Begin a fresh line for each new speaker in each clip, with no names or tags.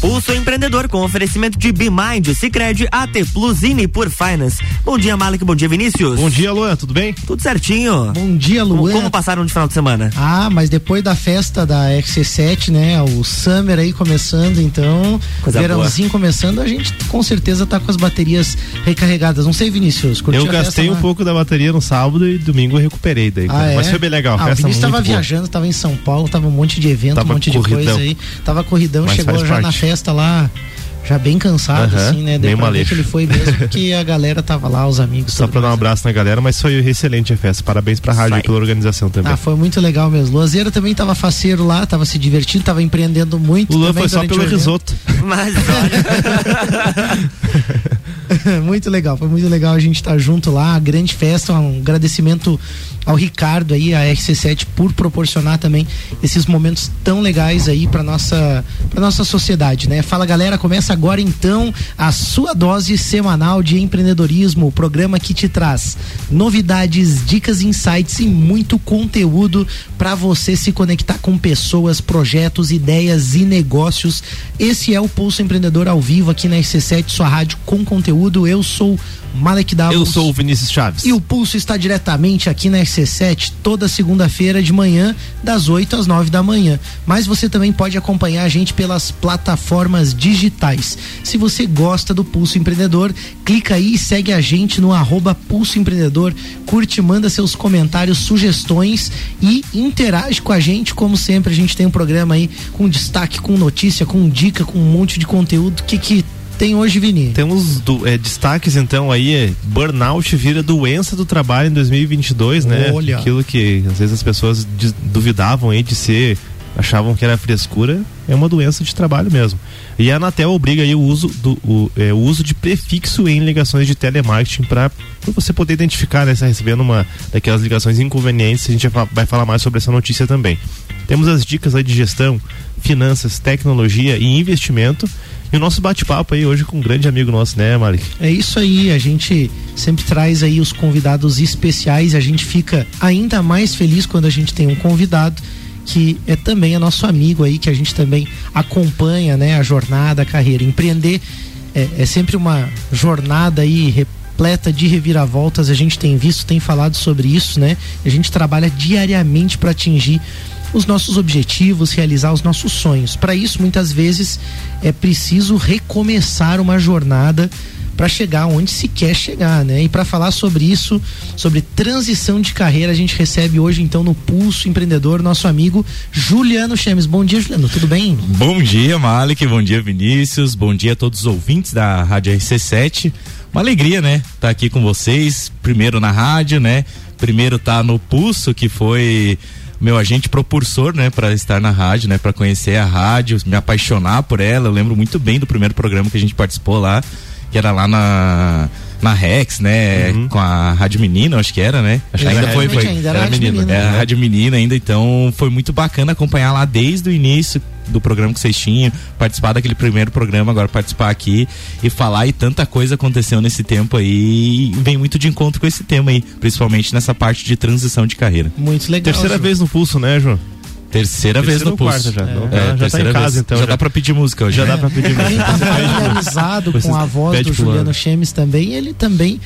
Pulso Empreendedor com oferecimento de BeMind, Cicred, AT Plus e por Finance. Bom dia, Malik. Bom dia, Vinícius.
Bom dia, Luan. Tudo bem?
Tudo certinho.
Bom dia, Luan.
Como, como passaram de final de semana?
Ah, mas depois da festa da XC7, né? O Summer aí começando, então. Coisa verãozinho boa. começando, a gente com certeza tá com as baterias recarregadas. Não sei, Vinícius.
Eu gastei um pouco da bateria no sábado e domingo eu recuperei daí. Ah, é? Mas foi bem legal.
Ah, o Vinícius tava viajando, tava em São Paulo, tava um monte de evento, tava um monte corridão. de coisa aí. Tava corridão, mas chegou já parte. na festa lá já bem cansado, uhum, assim, né? Deu bem pra que ele foi mesmo, porque a galera tava lá, os amigos.
Só pra dar um abraço na galera, mas foi excelente a festa. Parabéns pra rádio e pela organização também.
Ah, foi muito legal mesmo. Luazeira também tava faceiro lá, tava se divertindo, tava empreendendo muito.
O Luan foi só pelo risoto.
Mas olha.
muito legal, foi muito legal a gente estar tá junto lá, grande festa, um agradecimento ao Ricardo aí, a RC7 por proporcionar também esses momentos tão legais aí para nossa para nossa sociedade, né? Fala galera, começa agora então a sua dose semanal de empreendedorismo, o programa que te traz novidades, dicas, insights e muito conteúdo para você se conectar com pessoas, projetos, ideias e negócios. Esse é o Pulso Empreendedor ao vivo aqui na RC7, sua rádio com conteúdo. Eu sou Malek Davos.
Eu sou o Vinícius Chaves.
E o Pulso está diretamente aqui na RC7 toda segunda-feira de manhã, das 8 às 9 da manhã. Mas você também pode acompanhar a gente pelas plataformas digitais. Se você gosta do Pulso Empreendedor, clica aí e segue a gente no arroba Pulso Empreendedor, curte, manda seus comentários, sugestões e interage com a gente. Como sempre, a gente tem um programa aí com destaque, com notícia, com dica, com um monte de conteúdo que que tem hoje, Vini?
Temos do, é, destaques então aí, é, burnout vira doença do trabalho em 2022, né? Olha. Aquilo que às vezes as pessoas duvidavam aí de ser, achavam que era frescura, é uma doença de trabalho mesmo. E a Anatel obriga aí o uso, do, o, é, o uso de prefixo em ligações de telemarketing para você poder identificar, né, se está recebendo uma daquelas ligações inconvenientes. A gente vai falar mais sobre essa notícia também. Temos as dicas aí de gestão, finanças, tecnologia e investimento e o nosso bate-papo aí hoje com um grande amigo nosso, né, Mari?
É isso aí, a gente sempre traz aí os convidados especiais, a gente fica ainda mais feliz quando a gente tem um convidado que é também é nosso amigo aí, que a gente também acompanha, né, a jornada, a carreira. Empreender é, é sempre uma jornada aí repleta de reviravoltas, a gente tem visto, tem falado sobre isso, né? A gente trabalha diariamente para atingir os nossos objetivos, realizar os nossos sonhos. Para isso, muitas vezes é preciso recomeçar uma jornada para chegar onde se quer chegar, né? E para falar sobre isso, sobre transição de carreira, a gente recebe hoje então no Pulso Empreendedor nosso amigo Juliano Chemes. Bom dia, Juliano, tudo bem?
Bom dia, Malik, bom dia, Vinícius, bom dia a todos os ouvintes da Rádio RC7. Uma alegria, né? Estar tá aqui com vocês, primeiro na rádio, né? Primeiro tá no Pulso, que foi meu agente propulsor, né, para estar na rádio, né, para conhecer a rádio, me apaixonar por ela. Eu lembro muito bem do primeiro programa que a gente participou lá, que era lá na na Rex, né? Uhum. Com a Rádio Menina, acho que era, né? Acho que ainda foi, foi. Ainda era, era menina. menina. Era a Rádio Menina ainda, então foi muito bacana acompanhar lá desde o início do programa que vocês tinham, participar daquele primeiro programa, agora participar aqui e falar e tanta coisa aconteceu nesse tempo aí e vem muito de encontro com esse tema aí, principalmente nessa parte de transição de carreira.
Muito legal.
Terceira Ju. vez no pulso, né, João?
Terceira, vez no pulso.
já.
É. Não, é, já tá em casa, vez. então. Já, já, dá pra pedir música hoje.
Já né? dá pra pedir música. Quem tá familiarizado com a voz do Juliano Chemes também, ele também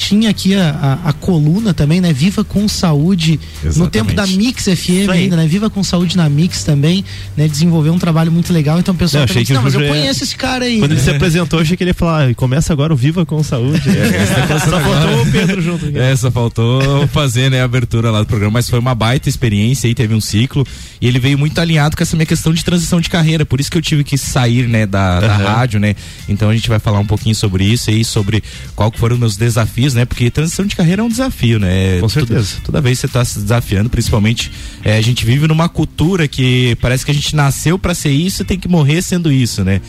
tinha aqui a, a, a, coluna também, né? Viva com Saúde, Exatamente. no tempo da Mix FM ainda, né? Viva com Saúde na Mix também, né? Desenvolveu um trabalho muito legal, então o pessoal
não, disse,
não mas eu conheço esse cara aí.
Quando ele se apresentou, eu achei que ele ia falar, começa agora o Viva com Saúde. É, só faltou o Pedro junto. Aqui.
É, só faltou fazer, né, a abertura lá do programa, mas foi uma baita experiência aí, teve um ciclo, e ele veio muito alinhado com essa minha questão de transição de carreira, por isso que eu tive que sair, né, da, da rádio, né? Então a gente vai falar um pouquinho sobre isso aí, sobre qual que foram os meus desafios, né? Porque transição de carreira é um desafio, né?
Com certeza.
Toda, toda vez você está se desafiando, principalmente é, a gente vive numa cultura que parece que a gente nasceu para ser isso e tem que morrer sendo isso, né?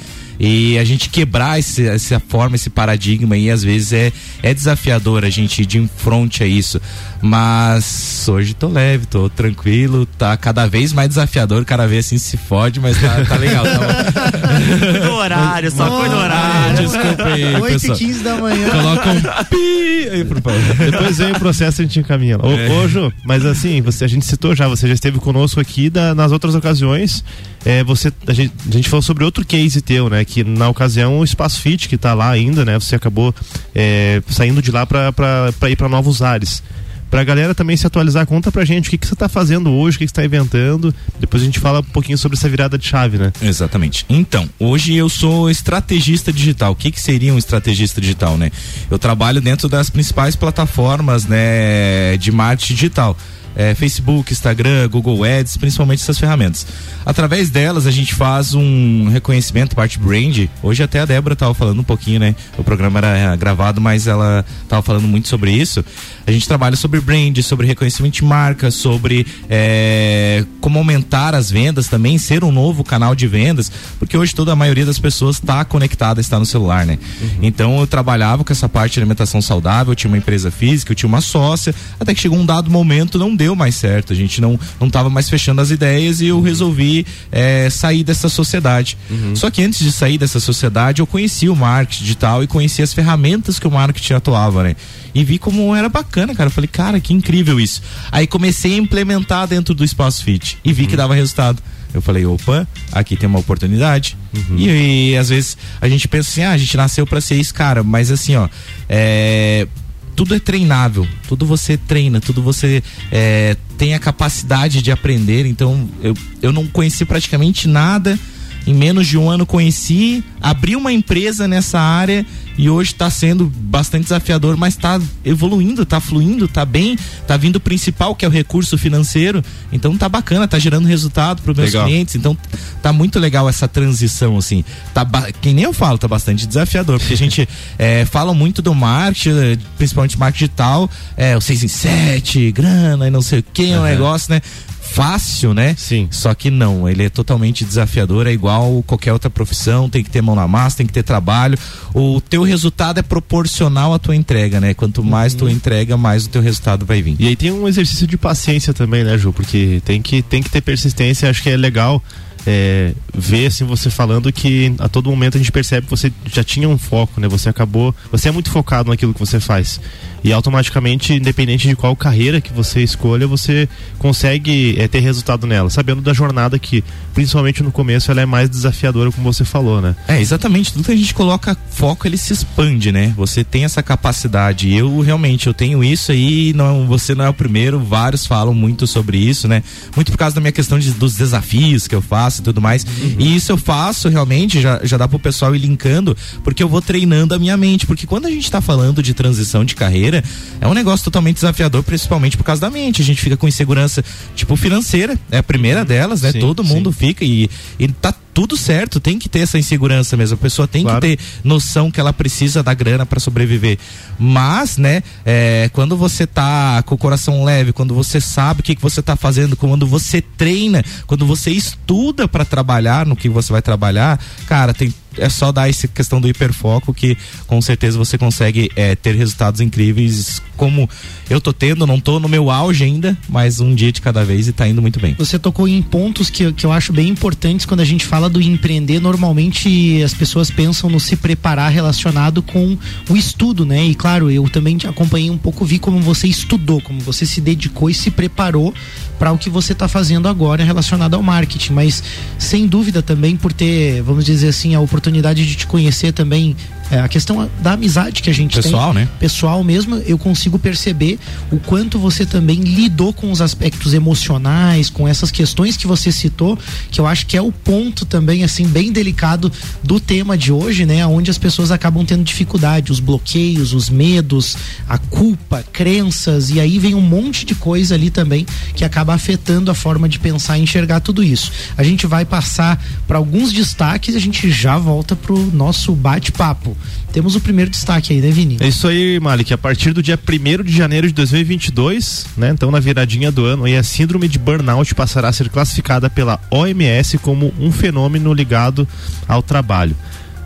E a gente quebrar esse, essa forma, esse paradigma aí, às vezes é, é desafiador a gente ir de frente a isso. Mas hoje tô leve, tô tranquilo, tá cada vez mais desafiador, cada vez assim se fode, mas tá, tá legal. Tá
horário, só põe no horário.
Desculpa aí, 8
e 15 da manhã.
Coloca um pi aí pro
Depois vem o processo e a gente encaminha. Ô, é. ô Ju, mas assim, você, a gente citou já, você já esteve conosco aqui da, nas outras ocasiões. É, você, a gente, a, gente, falou sobre outro case teu, né? Que na ocasião o Espaço Fit, que tá lá ainda, né? Você acabou é, saindo de lá para ir para novos ares pra galera também se atualizar, conta pra gente o que, que você tá fazendo hoje, o que, que você tá inventando. Depois a gente fala um pouquinho sobre essa virada de chave, né?
Exatamente. Então, hoje eu sou estrategista digital. O que, que seria um estrategista digital, né? Eu trabalho dentro das principais plataformas, né, de marketing digital é, Facebook, Instagram, Google Ads, principalmente essas ferramentas. Através delas a gente faz um reconhecimento, parte brand. Hoje até a Débora estava falando um pouquinho, né? O programa era gravado, mas ela estava falando muito sobre isso. A gente trabalha sobre brand, sobre reconhecimento de marca, sobre é, como aumentar as vendas também, ser um novo canal de vendas, porque hoje toda a maioria das pessoas está conectada, está no celular, né? Uhum. Então eu trabalhava com essa parte de alimentação saudável, eu tinha uma empresa física, eu tinha uma sócia, até que chegou um dado momento, não deu mais certo, a gente não não estava mais fechando as ideias e eu resolvi é, sair dessa sociedade. Uhum. Só que antes de sair dessa sociedade, eu conheci o marketing digital e conheci as ferramentas que o marketing atuava, né? E vi como era bacana, cara. Eu falei, cara, que incrível isso. Aí comecei a implementar dentro do Espaço Fit e vi uhum. que dava resultado. Eu falei, opa, aqui tem uma oportunidade. Uhum. E, e, às vezes a gente pensa assim, ah, a gente nasceu para ser isso, cara, mas assim, ó, é, tudo é treinável, tudo você treina, tudo você é, tem a capacidade de aprender. Então, eu, eu não conheci praticamente nada. Em menos de um ano conheci, abri uma empresa nessa área e hoje está sendo bastante desafiador, mas está evoluindo, está fluindo, está bem, está vindo o principal que é o recurso financeiro, então tá bacana, tá gerando resultado para os meus legal. clientes, então tá muito legal essa transição assim, tá que nem eu falo, tá bastante desafiador, porque a gente é, fala muito do marketing, principalmente marketing digital, é o 6 em 7, grana e não sei o que, uhum. um negócio, né? Fácil, né?
Sim.
Só que não, ele é totalmente desafiador, é igual qualquer outra profissão, tem que ter mão na massa, tem que ter trabalho. O teu resultado é proporcional à tua entrega, né? Quanto mais uhum. tu entrega, mais o teu resultado vai vir.
E aí tem um exercício de paciência também, né, Ju? Porque tem que, tem que ter persistência, acho que é legal é, ver assim você falando que a todo momento a gente percebe que você já tinha um foco, né? Você acabou, você é muito focado naquilo que você faz e automaticamente, independente de qual carreira que você escolha, você consegue é, ter resultado nela, sabendo da jornada que, principalmente no começo, ela é mais desafiadora, como você falou, né?
É exatamente. Tudo que a gente coloca foco, ele se expande, né? Você tem essa capacidade. Eu realmente eu tenho isso aí. Não, você não é o primeiro. Vários falam muito sobre isso, né? Muito por causa da minha questão de, dos desafios que eu faço e tudo mais. Uhum. E isso eu faço realmente, já, já dá pro pessoal ir linkando, porque eu vou treinando a minha mente. Porque quando a gente tá falando de transição de carreira, é um negócio totalmente desafiador, principalmente por causa da mente. A gente fica com insegurança, tipo, financeira. É a primeira uhum. delas, né? Sim, Todo mundo sim. fica e, e tá tudo certo, tem que ter essa insegurança mesmo. A pessoa tem claro. que ter noção que ela precisa da grana para sobreviver. Mas, né, é, quando você tá com o coração leve, quando você sabe o que, que você tá fazendo, quando você treina, quando você estuda para trabalhar no que você vai trabalhar, cara, tem é só dar essa questão do hiperfoco que com certeza você consegue é, ter resultados incríveis como eu tô tendo, não tô no meu auge ainda, mas um dia de cada vez e tá indo muito bem.
Você tocou em pontos que, que eu acho bem importantes quando a gente fala do empreender, normalmente as pessoas pensam no se preparar relacionado com o estudo, né? E claro, eu também acompanhei um pouco, vi como você estudou, como você se dedicou e se preparou para o que você está fazendo agora relacionado ao marketing, mas sem dúvida também por ter, vamos dizer assim, a oportunidade de te conhecer também é, a questão da amizade que a gente
pessoal,
tem.
né?
Pessoal mesmo, eu consigo perceber o quanto você também lidou com os aspectos emocionais, com essas questões que você citou, que eu acho que é o ponto também, assim, bem delicado do tema de hoje, né? Onde as pessoas acabam tendo dificuldade, os bloqueios, os medos, a culpa, crenças, e aí vem um monte de coisa ali também que acaba afetando a forma de pensar e enxergar tudo isso. A gente vai passar para alguns destaques e a gente já volta pro nosso bate-papo. Temos o primeiro destaque aí, né, Vini?
É isso aí, Malik. A partir do dia 1 de janeiro de 2022, né, então na viradinha do ano, a síndrome de burnout passará a ser classificada pela OMS como um fenômeno ligado ao trabalho.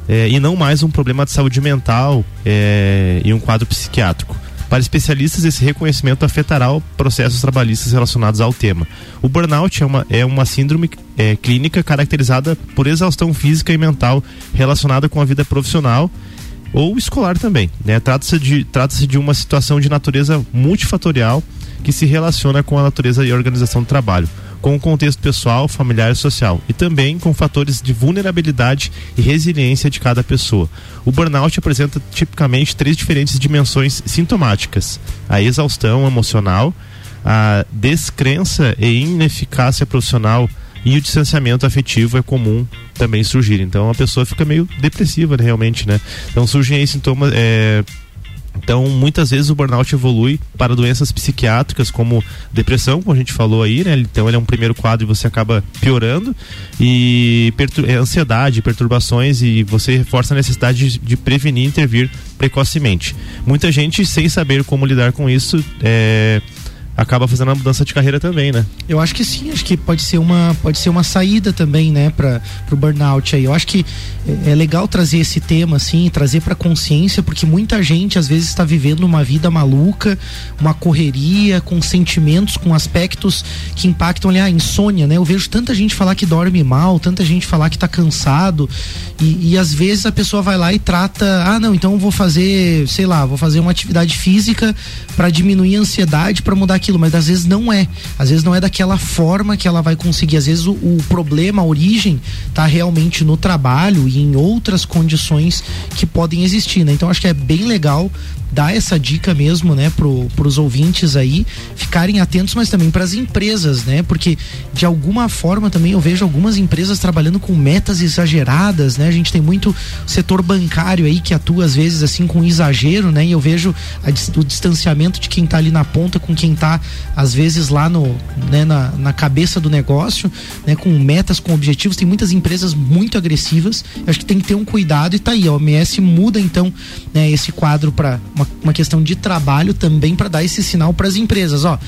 É, e não mais um problema de saúde mental é, e um quadro psiquiátrico. Para especialistas, esse reconhecimento afetará processos trabalhistas relacionados ao tema. O burnout é uma, é uma síndrome é, clínica caracterizada por exaustão física e mental relacionada com a vida profissional ou escolar também. Né? Trata-se de, trata de uma situação de natureza multifatorial que se relaciona com a natureza e organização do trabalho com o contexto pessoal, familiar e social, e também com fatores de vulnerabilidade e resiliência de cada pessoa. O burnout apresenta tipicamente três diferentes dimensões sintomáticas: a exaustão emocional, a descrença e ineficácia profissional e o distanciamento afetivo é comum também surgir. Então a pessoa fica meio depressiva realmente, né? Então surgem aí sintomas. É, então, muitas vezes o burnout evolui para doenças psiquiátricas, como depressão, como a gente falou aí, né? Então, ele é um primeiro quadro e você acaba piorando. E pertur é, ansiedade, perturbações, e você reforça a necessidade de, de, prevenir e intervir precocemente. Muita gente, sem saber como lidar com isso, é, acaba fazendo a mudança de carreira também, né?
Eu acho que sim, acho que pode ser uma, pode ser uma saída também, né, para o burnout aí. Eu acho que é, é legal trazer esse tema assim, trazer para consciência, porque muita gente às vezes está vivendo uma vida maluca, uma correria, com sentimentos, com aspectos que impactam ali a insônia, né? Eu vejo tanta gente falar que dorme mal, tanta gente falar que está cansado e, e às vezes a pessoa vai lá e trata, ah, não, então vou fazer, sei lá, vou fazer uma atividade física para diminuir a ansiedade, para mudar aquilo, mas às vezes não é. Às vezes não é daquela forma que ela vai conseguir. Às vezes o, o problema, a origem, está realmente no trabalho e em outras condições que podem existir, né? Então acho que é bem legal dar essa dica mesmo, né, pro, pros ouvintes aí ficarem atentos, mas também para as empresas, né? Porque de alguma forma também eu vejo algumas empresas trabalhando com metas exageradas, né? A gente tem muito setor bancário aí que atua às vezes assim com exagero, né? E eu vejo a, o distanciamento de quem está ali na ponta com quem está às vezes lá no, né, na, na cabeça do negócio, né, com metas, com objetivos. Tem muitas empresas muito agressivas. Eu acho que tem que ter um cuidado e tá aí, a OMS muda então, né, esse quadro para uma uma, questão de trabalho também para dar esse sinal para as empresas, ó.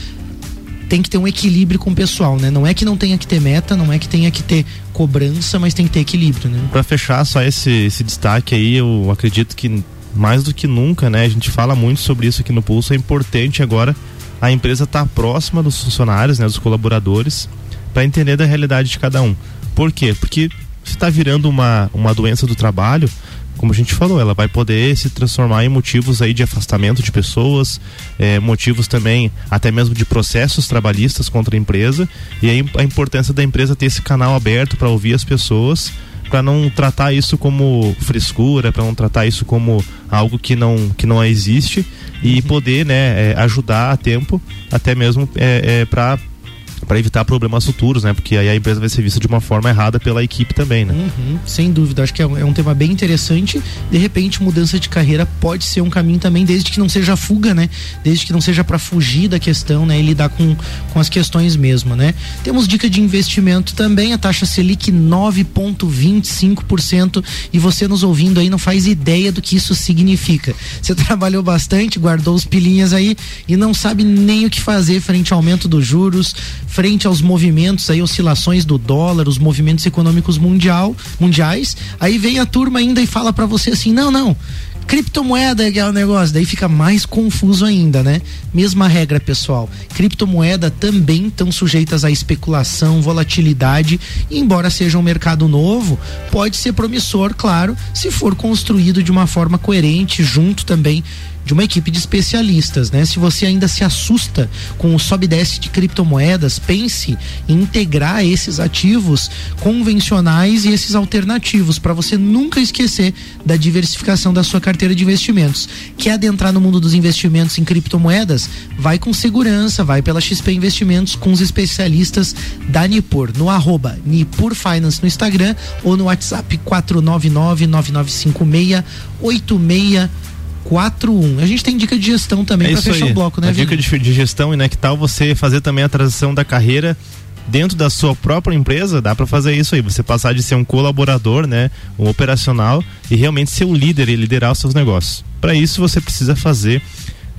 Tem que ter um equilíbrio com o pessoal, né? Não é que não tenha que ter meta, não é que tenha que ter cobrança, mas tem que ter equilíbrio, né?
Para fechar só esse, esse destaque aí, eu acredito que mais do que nunca, né? A gente fala muito sobre isso aqui no Pulso. É importante agora a empresa estar tá próxima dos funcionários, né? Dos colaboradores, para entender da realidade de cada um. Por quê? Porque se está virando uma, uma doença do trabalho, como a gente falou, ela vai poder se transformar em motivos aí de afastamento de pessoas, é, motivos também até mesmo de processos trabalhistas contra a empresa e aí a importância da empresa ter esse canal aberto para ouvir as pessoas para não tratar isso como frescura, para não tratar isso como algo que não que não existe e uhum. poder né, é, ajudar a tempo até mesmo é, é para para evitar problemas futuros, né? Porque aí a empresa vai ser vista de uma forma errada pela equipe também, né?
Uhum, sem dúvida, acho que é um, é um, tema bem interessante. De repente, mudança de carreira pode ser um caminho também, desde que não seja fuga, né? Desde que não seja para fugir da questão, né? E lidar com, com as questões mesmo, né? Temos dica de investimento também, a taxa Selic 9,25% e você nos ouvindo aí não faz ideia do que isso significa. Você trabalhou bastante, guardou os pilinhas aí e não sabe nem o que fazer frente ao aumento dos juros frente aos movimentos aí, oscilações do dólar, os movimentos econômicos mundial, mundiais, aí vem a turma ainda e fala para você assim: "Não, não, criptomoeda é o negócio, daí fica mais confuso ainda, né? Mesma regra, pessoal. Criptomoeda também estão sujeitas à especulação, volatilidade, e embora seja um mercado novo, pode ser promissor, claro, se for construído de uma forma coerente, junto também de uma equipe de especialistas, né? Se você ainda se assusta com o sobe e desce de criptomoedas, pense em integrar esses ativos convencionais e esses alternativos para você nunca esquecer da diversificação da sua carteira de investimentos. Quer adentrar no mundo dos investimentos em criptomoedas? Vai com segurança, vai pela XP Investimentos com os especialistas da Nipur, no arroba Nipur Finance no Instagram ou no WhatsApp 499 9956 86 41. A gente tem dica de gestão também é para fechar aí. o bloco, né,
A dica de, de gestão e né, que tal você fazer também a transição da carreira dentro da sua própria empresa, dá para fazer isso aí, você passar de ser um colaborador, né, um operacional e realmente ser um líder e liderar os seus negócios. Para isso você precisa fazer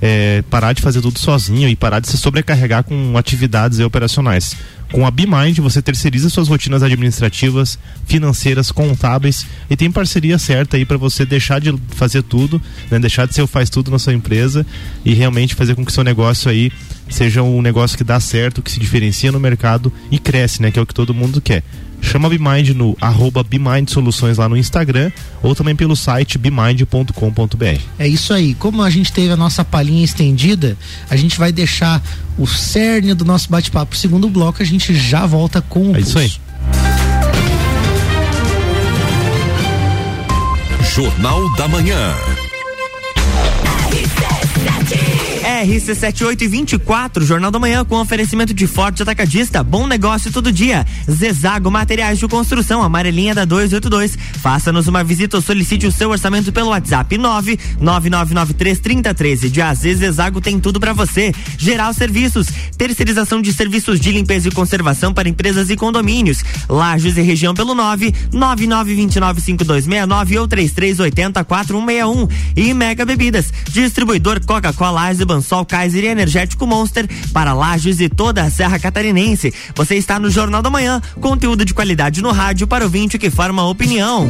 é, parar de fazer tudo sozinho e parar de se sobrecarregar com atividades operacionais. Com a BeMind você terceiriza suas rotinas administrativas, financeiras, contábeis e tem parceria certa aí para você deixar de fazer tudo, né? deixar de ser o faz tudo na sua empresa e realmente fazer com que seu negócio aí seja um negócio que dá certo, que se diferencia no mercado e cresce, né? Que é o que todo mundo quer. Chama a BeMind no arroba BeMind Soluções lá no Instagram ou também pelo site bemind.com.br.
É isso aí. Como a gente teve a nossa palhinha estendida, a gente vai deixar o cerne do nosso bate-papo. Segundo bloco, a gente já volta com o.
É isso aí.
Jornal da Manhã.
RC7824, Jornal da Manhã, com oferecimento de Forte Atacadista, bom negócio todo dia. Zezago Materiais de Construção, amarelinha da 282. Faça-nos uma visita ou solicite o seu orçamento pelo WhatsApp 999933013. De AZ Zezago tem tudo para você. Geral Serviços, terceirização de serviços de limpeza e conservação para empresas e condomínios. Lages e região pelo 999295269 ou 33804161. E Mega Bebidas, distribuidor Coca-Cola, Eisenbahn, Sol Kaiser e Energético Monster para Lages e toda a Serra Catarinense. Você está no Jornal da Manhã, conteúdo de qualidade no rádio para o vinte que forma opinião.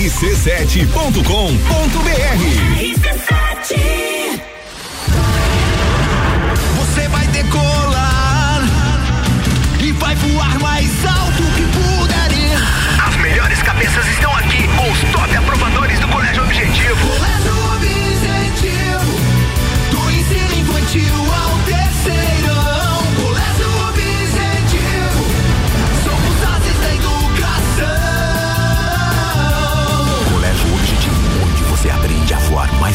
rc7.com.br.
RC7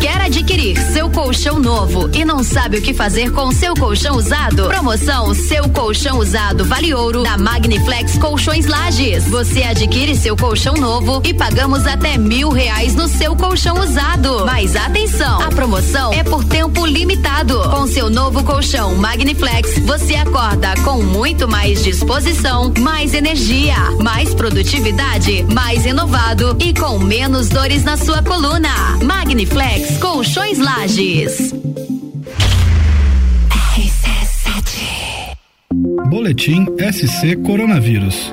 Quer adquirir seu colchão novo e não sabe o que fazer com seu colchão usado? Promoção Seu Colchão Usado Vale Ouro da Magniflex Colchões Lages. Você adquire seu colchão novo e pagamos até mil reais no seu colchão usado. Mas atenção, a promoção é por tempo limitado. Com seu novo colchão Magniflex, você acorda com muito mais disposição, mais energia, mais produtividade, mais renovado e com menos dores na sua coluna. Magniflex Colchões Lages.
Boletim SC Coronavírus.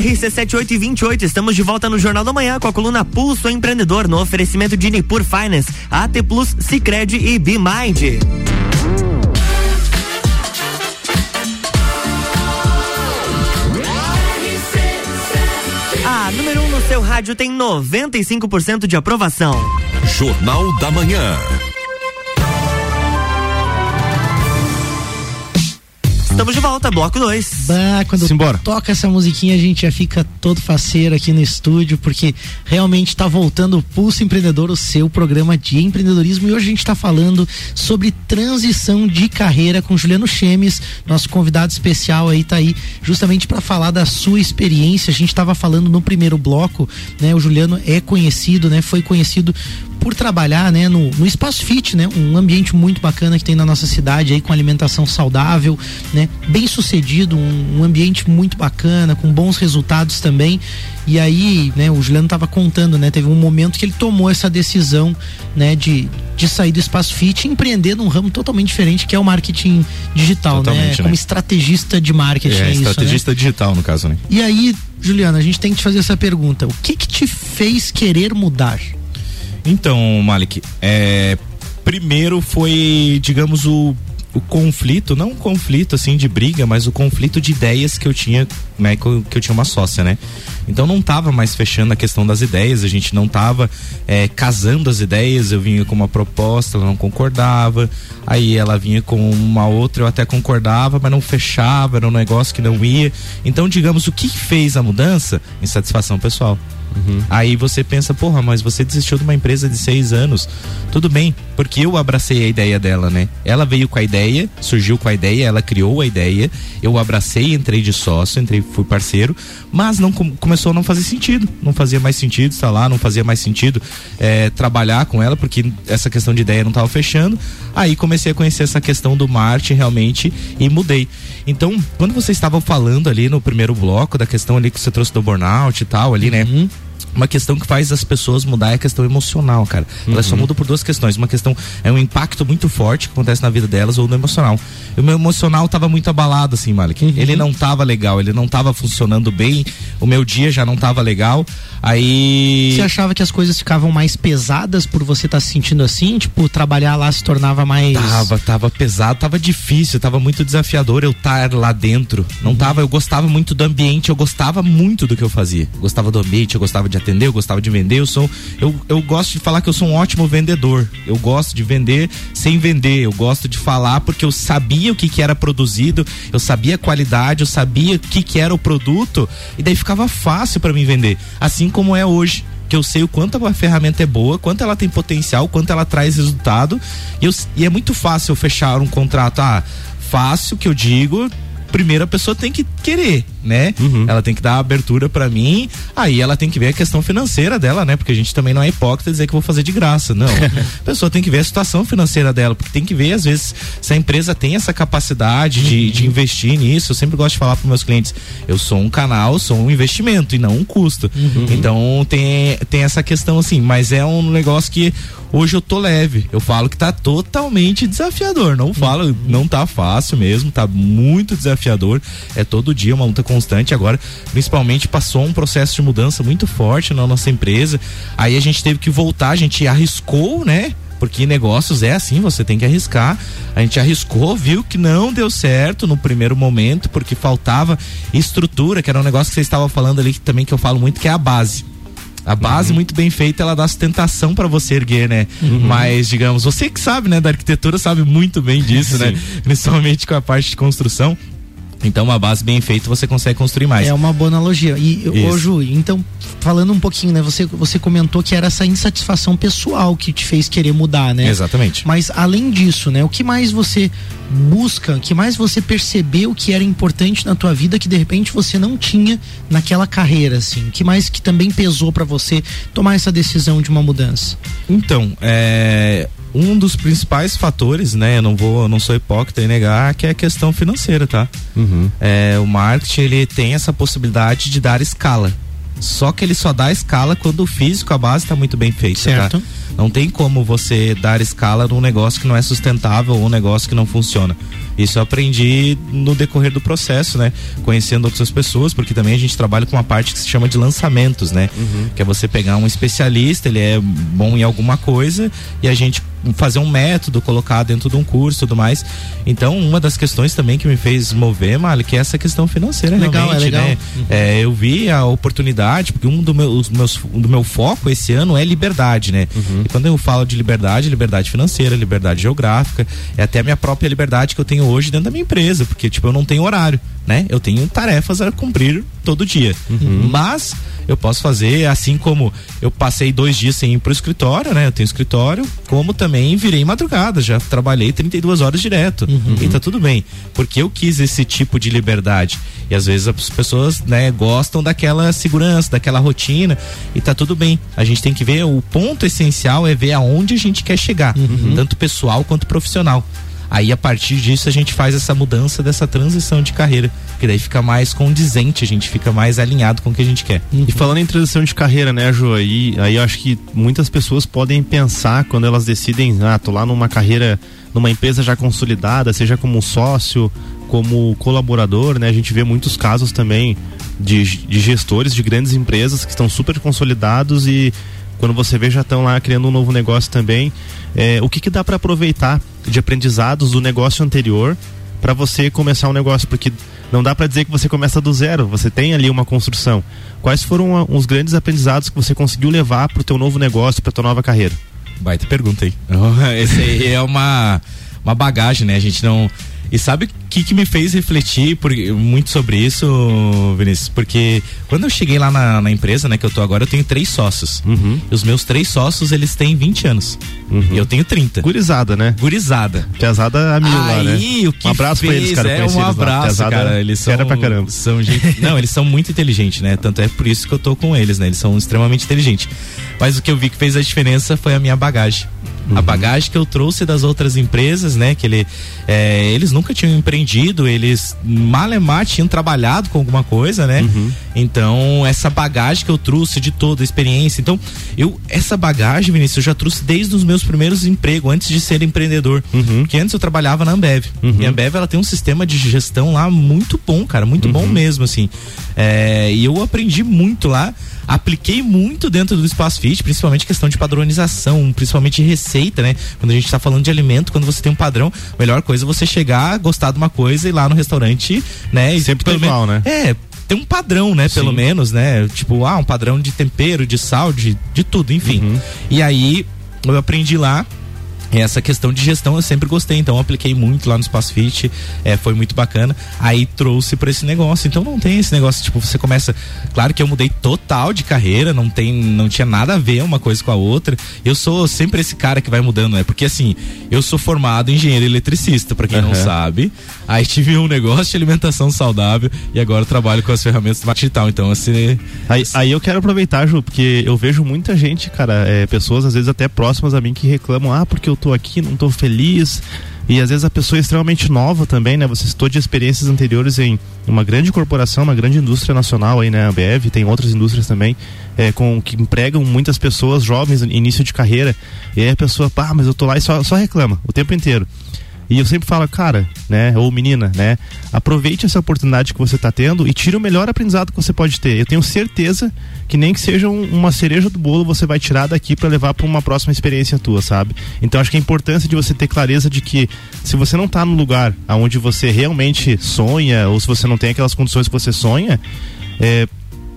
RC7828, estamos de volta no Jornal da Manhã com a coluna Pulso Empreendedor no oferecimento de Nipur Finance, AT Plus, Cicred e BeMind. A número 1 um no seu rádio tem 95% de aprovação.
Jornal da Manhã.
Estamos de volta, bloco 2.
Bah, quando
Simbora.
toca essa musiquinha, a gente já fica todo faceiro aqui no estúdio, porque realmente está voltando o Pulso Empreendedor, o seu programa de empreendedorismo. E hoje a gente está falando sobre transição de carreira com Juliano Chemes, nosso convidado especial aí, tá aí, justamente para falar da sua experiência. A gente estava falando no primeiro bloco, né? O Juliano é conhecido, né? Foi conhecido por trabalhar, né, no, no Espaço Fit, né, um ambiente muito bacana que tem na nossa cidade aí com alimentação saudável, né, bem sucedido, um, um ambiente muito bacana, com bons resultados também. E aí, né, o Juliano estava contando, né, teve um momento que ele tomou essa decisão, né, de, de sair do Espaço Fit e empreender num ramo totalmente diferente, que é o marketing digital, né,
Totalmente,
como
né?
estrategista de marketing,
É,
é isso, né?
estrategista digital, no caso, né?
E aí, Juliano, a gente tem que te fazer essa pergunta: o que que te fez querer mudar?
Então, Malik, é, primeiro foi, digamos, o, o conflito, não um conflito assim de briga, mas o conflito de ideias que eu tinha, né, que eu, que eu tinha uma sócia, né? Então não tava mais fechando a questão das ideias, a gente não tava é, casando as ideias, eu vinha com uma proposta, ela não concordava, aí ela vinha com uma outra, eu até concordava, mas não fechava, era um negócio que não ia. Então, digamos, o que fez a mudança? Insatisfação pessoal. Aí você pensa, porra, mas você desistiu de uma empresa de seis anos. Tudo bem, porque eu abracei a ideia dela, né? Ela veio com a ideia, surgiu com a ideia, ela criou a ideia, eu abracei, entrei de sócio, entrei, fui parceiro, mas não com- começou a não fazer sentido. Não fazia mais sentido estar lá, não fazia mais sentido eh, trabalhar com ela, porque essa questão de ideia não estava fechando. Aí comecei a conhecer essa questão do marketing realmente e mudei. Então, quando você estava falando ali no primeiro bloco da questão ali que você trouxe do burnout e tal, ali, né? Uma questão que faz as pessoas mudar é a questão emocional, cara. Elas só mudam por duas questões. Uma questão é um impacto muito forte que acontece na vida delas ou no emocional. O meu emocional tava muito abalado, assim, Malik. Ele não tava legal, ele não tava funcionando bem. O meu dia já não tava legal. Aí.
Você achava que as coisas ficavam mais pesadas por você estar se sentindo assim? Tipo, trabalhar lá se tornava mais.
Tava, tava pesado, tava difícil, tava muito desafiador eu estar lá dentro. Não tava, eu gostava muito do ambiente, eu gostava muito do que eu fazia. Eu gostava do ambiente, eu gostava de atender, eu gostava de vender, eu sou eu, eu gosto de falar que eu sou um ótimo vendedor. Eu gosto de vender sem vender, eu gosto de falar porque eu sabia o que que era produzido, eu sabia a qualidade, eu sabia o que que era o produto e daí ficava fácil para mim vender, assim como é hoje que eu sei o quanto a ferramenta é boa, quanto ela tem potencial, quanto ela traz resultado. E, eu- e é muito fácil eu fechar um contrato. Ah, fácil que eu digo. Primeiro a pessoa tem que querer, né? Ela tem que dar abertura pra mim. Aí ela tem que ver a questão financeira dela, né? Porque a gente também não é hipócrita dizer que vou fazer de graça, não. a pessoa tem que ver a situação financeira dela, porque tem que ver às vezes se a empresa tem essa capacidade de, de investir nisso. Eu sempre gosto de falar para meus clientes, eu sou um canal, sou um investimento e não um custo. Então tem, tem essa questão assim, mas é um negócio que hoje eu tô leve. Eu falo que tá totalmente desafiador. Não falo, não tá fácil mesmo, tá muito desafiador. É todo dia uma luta constante. Agora, principalmente, passou um processo de mudança muito forte na nossa empresa. Aí a gente teve que voltar, a gente arriscou, né? Porque negócios é assim, você tem que arriscar. A gente arriscou, viu que não deu certo no primeiro momento, porque faltava estrutura, que era um negócio que você estava falando ali que também que eu falo muito, que é a base. A base muito bem feita, ela dá sustentação para você erguer, né? Mas, digamos, você que sabe, né, da arquitetura sabe muito bem disso, né? Principalmente com a parte de construção. Então, uma base bem feita, você consegue construir mais.
É uma boa analogia. E, ô, Ju, então, falando um pouquinho, né? Você, você comentou que era essa insatisfação pessoal que te fez querer mudar, né?
Exatamente.
Mas, além disso, né? O que mais você busca, o que mais você percebeu que era importante na tua vida que de repente você não tinha naquela carreira, assim? O que mais que também pesou para você tomar essa decisão de uma mudança?
Então, é, um dos principais fatores, né? Eu não vou, não sou hipócrita em negar que é a questão financeira, tá?
Uhum.
É, o marketing ele tem essa possibilidade de dar escala. Só que ele só dá escala quando o físico, a base está muito bem feita,
certo.
tá? Não tem como você dar escala num negócio que não é sustentável ou um negócio que não funciona. Isso eu aprendi no decorrer do processo, né? Conhecendo outras pessoas, porque também a gente trabalha com uma parte que se chama de lançamentos, né?
Uhum.
Que é você pegar um especialista, ele é bom em alguma coisa e a gente fazer um método, colocar dentro de um curso e tudo mais. Então, uma das questões também que me fez mover, Mali, que é essa questão financeira,
Legal,
realmente,
é legal.
né?
Uhum.
É, eu vi a oportunidade, porque um do meu, os meus, do meu foco esse ano é liberdade, né?
Uhum.
E quando eu falo de liberdade, liberdade financeira, liberdade geográfica, é até a minha própria liberdade que eu tenho hoje dentro da minha empresa, porque, tipo, eu não tenho horário, né? Eu tenho tarefas a cumprir todo dia.
Uhum.
Mas eu posso fazer, assim como eu passei dois dias sem ir pro escritório, né? Eu tenho escritório, como também virei madrugada, já trabalhei 32 horas direto.
Uhum.
E tá tudo bem. Porque eu quis esse tipo de liberdade. E às vezes as pessoas, né, gostam daquela segurança, daquela rotina. E tá tudo bem. A gente tem que ver, o ponto essencial é ver aonde a gente quer chegar,
Uhum.
tanto pessoal quanto profissional. Aí a partir disso a gente faz essa mudança dessa transição de carreira, que daí fica mais condizente, a gente fica mais alinhado com o que a gente quer.
E falando em transição de carreira, né, Ju? Aí, aí eu acho que muitas pessoas podem pensar quando elas decidem, ah, tô lá numa carreira, numa empresa já consolidada, seja como sócio, como colaborador, né? A gente vê muitos casos também de, de gestores de grandes empresas que estão super consolidados e quando você vê já estão lá criando um novo negócio também. É, o que, que dá para aproveitar de aprendizados do negócio anterior para você começar um negócio? Porque não dá para dizer que você começa do zero, você tem ali uma construção. Quais foram os grandes aprendizados que você conseguiu levar para o teu novo negócio, para tua nova carreira?
Baita pergunta aí. Esse aí é uma, uma bagagem, né? A gente não. E sabe que, que me fez refletir por, muito sobre isso, Vinícius? Porque quando eu cheguei lá na, na empresa, né, que eu tô agora, eu tenho três sócios.
Uhum.
E os meus três sócios, eles têm 20 anos. E eu tenho 30.
Gurizada, né?
Gurizada.
Pesada a mil lá, né? Um abraço
fez,
pra eles, cara.
É, um
eles
abraço, cara. Eles são,
fera pra caramba.
são não, eles são muito inteligentes, né? Tanto é por isso que eu tô com eles, né? Eles são extremamente inteligentes. Mas o que eu vi que fez a diferença foi a minha bagagem.
Uhum.
A bagagem que eu trouxe das outras empresas, né? Que ele, é, eles nunca tinham empreendido, eles malemar tinham trabalhado com alguma coisa, né?
Uhum.
Então, essa bagagem que eu trouxe de toda a experiência. Então, eu, essa bagagem, Vinícius, eu já trouxe desde os meus primeiros empregos, antes de ser empreendedor.
Uhum.
Porque antes eu trabalhava na Ambev. E a Ambev, ela tem um sistema de gestão lá muito bom, cara, muito bom mesmo, assim. É, e eu aprendi muito lá. Apliquei muito dentro do Espaço Fit, principalmente questão de padronização, principalmente de receita, né? Quando a gente tá falando de alimento, quando você tem um padrão, a melhor coisa é você chegar, gostar de uma coisa e ir lá no restaurante, né?
Sempre tá
pelo
igual,
menos-
né?
É, tem um padrão, né? Pelo menos, né? Tipo, ah, um padrão de tempero, de sal, de, de tudo, enfim.
Uhum.
E aí, eu aprendi lá essa questão de gestão eu sempre gostei, então apliquei muito lá no Espaço Fit, é, foi muito bacana. Aí trouxe para esse negócio. Então não tem esse negócio, tipo, você começa. Claro que eu mudei total de carreira, não tem, não tinha nada a ver uma coisa com a outra. Eu sou sempre esse cara que vai mudando, né? Porque assim, eu sou formado em engenheiro eletricista, para quem não
Aham.
sabe. Aí tive um negócio de alimentação saudável e agora eu trabalho com as ferramentas digital. Então, assim.
Aí, aí eu quero aproveitar, Ju, porque eu vejo muita gente, cara, é, pessoas às vezes até próximas a mim que reclamam, ah, porque eu tô aqui, não tô feliz. E às vezes a pessoa é extremamente nova também, né? Você citou de experiências anteriores em uma grande corporação, uma grande indústria nacional aí, né? A BF, tem outras indústrias também, é, com, que empregam muitas pessoas jovens, início de carreira. E aí a pessoa, pá, mas eu tô lá e só, só reclama o tempo inteiro. E eu sempre falo, cara, né, ou menina, né, aproveite essa oportunidade que você está tendo e tire o melhor aprendizado que você pode ter. Eu tenho certeza que nem que seja um- uma cereja do bolo você vai tirar daqui para levar para uma próxima experiência tua, sabe? Então acho que a importância de você ter clareza de que se você não tá no lugar aonde você realmente sonha ou se você não tem aquelas condições que você sonha, é,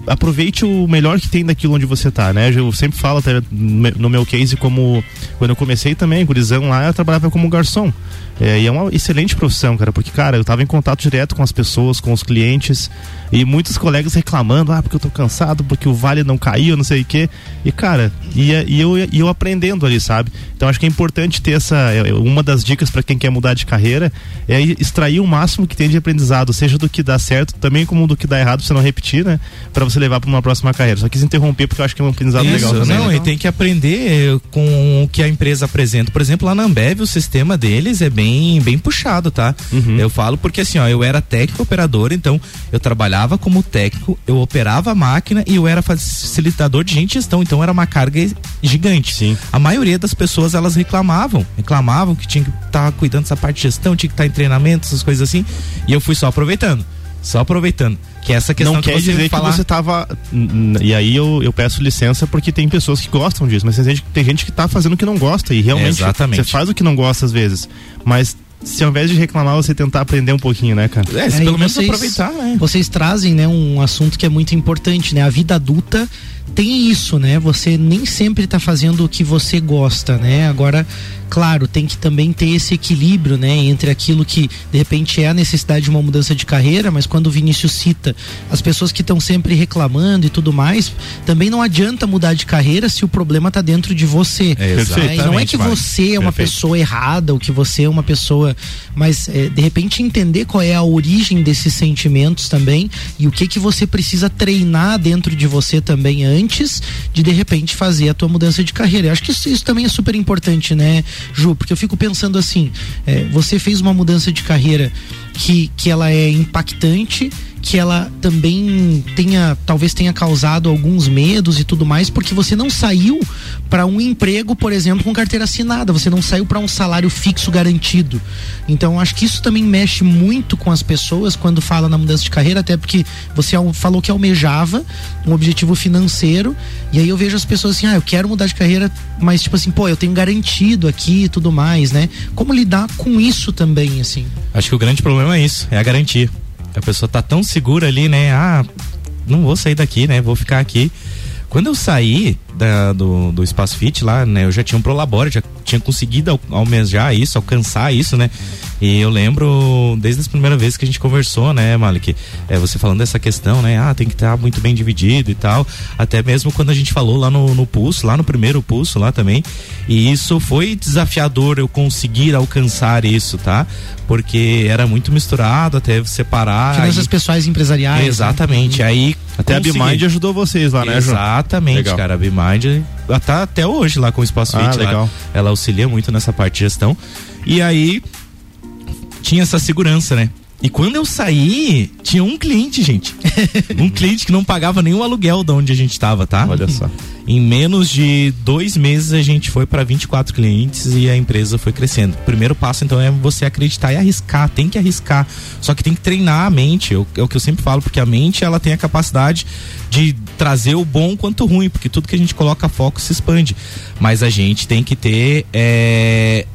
aproveite o melhor que tem daquilo onde você tá, né? Eu sempre falo até no meu case como quando eu comecei também, gurizão lá, eu trabalhava como garçom. É, e é uma excelente profissão, cara, porque, cara, eu tava em contato direto com as pessoas, com os clientes, e muitos colegas reclamando, ah, porque eu tô cansado, porque o vale não caiu, não sei o quê. E, cara, e, e, eu, e eu aprendendo ali, sabe? Então acho que é importante ter essa. É, é, uma das dicas para quem quer mudar de carreira é extrair o máximo que tem de aprendizado, seja do que dá certo, também como do que dá errado, pra você não repetir, né? Pra você levar para uma próxima carreira. Só quis interromper porque eu acho que é um aprendizado Isso, legal também.
Não,
né?
e tem que aprender com o que a empresa apresenta. Por exemplo, lá na Ambev, o sistema deles é bem, bem puxado, tá? Uhum. Eu falo porque assim, ó, eu era técnico operador, então eu trabalhava como técnico, eu operava a máquina e eu era facilitador de gente gestão, então era uma carga gigante.
Sim.
A maioria das pessoas elas reclamavam, reclamavam que tinha que estar tá cuidando dessa parte de gestão, tinha que estar tá em treinamento, essas coisas assim, e eu fui só aproveitando. Só aproveitando. Que essa questão
não
que
quer dizer falar... que você tava. E aí eu, eu peço licença porque tem pessoas que gostam disso, mas tem gente, tem gente que tá fazendo o que não gosta e realmente
Exatamente.
você faz o que não gosta às vezes. Mas se ao invés de reclamar, você tentar aprender um pouquinho, né, cara?
É, é pelo menos vocês, aproveitar, né? Vocês trazem, né, um assunto que é muito importante, né? A vida adulta tem isso, né? Você nem sempre está fazendo o que você gosta, né? Agora, claro, tem que também ter esse equilíbrio, né? Entre aquilo que de repente é a necessidade de uma mudança de carreira, mas quando o Vinícius cita as pessoas que estão sempre reclamando e tudo mais, também não adianta mudar de carreira se o problema está dentro de você.
É, né?
não é que você é uma Perfeito. pessoa errada, ou que você é uma pessoa, mas é, de repente entender qual é a origem desses sentimentos também e o que que você precisa treinar dentro de você também antes de de repente fazer a tua mudança de carreira. Eu acho que isso, isso também é super importante, né, Ju? Porque eu fico pensando assim, é, você fez uma mudança de carreira que, que ela é impactante que ela também tenha, talvez tenha causado alguns medos e tudo mais, porque você não saiu para um emprego, por exemplo, com carteira assinada, você não saiu para um salário fixo garantido. Então, acho que isso também mexe muito com as pessoas quando fala na mudança de carreira, até porque você falou que almejava um objetivo financeiro, e aí eu vejo as pessoas assim: "Ah, eu quero mudar de carreira, mas tipo assim, pô, eu tenho garantido aqui e tudo mais, né? Como lidar com isso também, assim?"
Acho que o grande problema é isso, é a garantia. A pessoa tá tão segura ali, né? Ah, não vou sair daqui, né? Vou ficar aqui. Quando eu saí da, do, do Espaço Fit lá, né? Eu já tinha um Prolabore, já tinha conseguido almejar isso, alcançar isso, né? E eu lembro, desde as primeiras vezes que a gente conversou, né, Malik? É, você falando dessa questão, né? Ah, tem que estar muito bem dividido e tal. Até mesmo quando a gente falou lá no, no pulso, lá no primeiro pulso lá também. E isso foi desafiador eu conseguir alcançar isso, tá? Porque era muito misturado até separar.
Finanças aí... pessoais e empresariais. Né?
Exatamente. Né? Aí
até consegui. a Bimind ajudou vocês lá, né,
João? Exatamente, legal. cara. A Bimind tá até hoje lá com o Espaço ah, Fit.
Legal. Lá.
Ela auxilia muito nessa parte de gestão. E aí tinha essa segurança, né? E quando eu saí, tinha um cliente, gente. um cliente que não pagava nenhum aluguel de onde a gente estava, tá?
Olha só.
Em menos de dois meses a gente foi para 24 clientes e a empresa foi crescendo. O primeiro passo então é você acreditar e arriscar, tem que arriscar. Só que tem que treinar a mente, é o que eu sempre falo, porque a mente ela tem a capacidade de trazer o bom quanto o ruim, porque tudo que a gente coloca foco se expande. Mas a gente tem que ter é,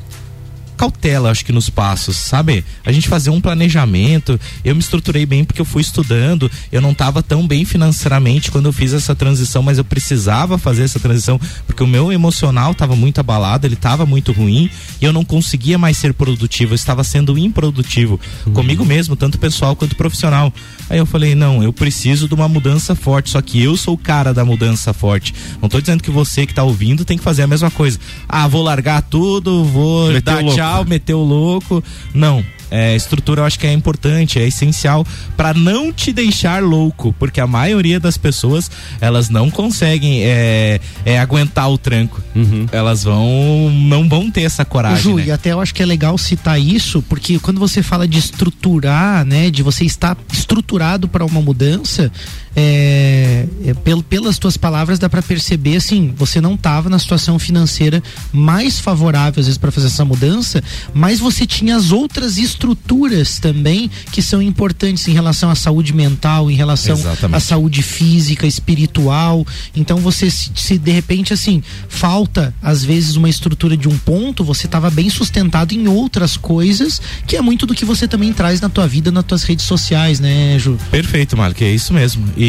cautela, acho que nos passos, sabe? A gente fazer um planejamento. Eu me estruturei bem porque eu fui estudando. Eu não estava tão bem financeiramente quando eu fiz essa transição, mas eu precisava fazer essa transição porque o meu emocional estava muito abalado, ele estava muito ruim e eu não conseguia mais ser produtivo. Eu estava sendo improdutivo uhum. comigo mesmo, tanto pessoal quanto profissional. Aí eu falei, não, eu preciso de uma mudança forte, só que eu sou o cara da mudança forte. Não estou dizendo que você que está ouvindo tem que fazer a mesma coisa. Ah, vou largar tudo, vou Meteu dar tchau, meter o louco. Não, é, estrutura eu acho que é importante, é essencial para não te deixar louco, porque a maioria das pessoas elas não conseguem é, é aguentar o tranco. Uhum. Elas vão não vão ter essa coragem. Ju,
né? e até eu acho que é legal citar isso, porque quando você fala de estruturar, né, de você estar estruturado para uma mudança, é, é, pel, pelas tuas palavras dá para perceber assim, você não estava na situação financeira mais favorável às vezes para fazer essa mudança, mas você tinha as outras estruturas também que são importantes em relação à saúde mental, em relação
Exatamente.
à saúde física, espiritual. Então você se, se de repente assim falta às vezes uma estrutura de um ponto, você estava bem sustentado em outras coisas, que é muito do que você também traz na tua vida, nas tuas redes sociais, né, Ju?
Perfeito, Marco, é isso mesmo. E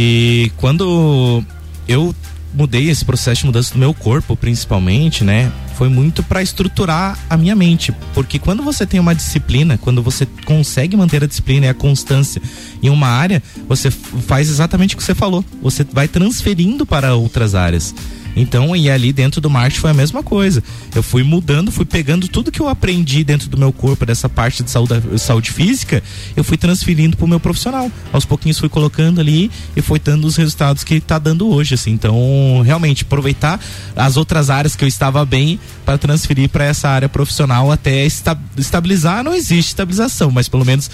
quando eu mudei esse processo de mudança do meu corpo, principalmente, né? Foi muito para estruturar a minha mente, porque quando você tem uma disciplina, quando você consegue manter a disciplina e a constância em uma área, você faz exatamente o que você falou. Você vai transferindo para outras áreas. Então, e ali dentro do marketing foi a mesma coisa. Eu fui mudando, fui pegando tudo que eu aprendi dentro do meu corpo, dessa parte de saúde, saúde física, eu fui transferindo para o meu profissional. Aos pouquinhos fui colocando ali e foi dando os resultados que está dando hoje, assim. Então, realmente, aproveitar as outras áreas que eu estava bem para transferir para essa área profissional até esta, estabilizar. Não existe estabilização, mas pelo menos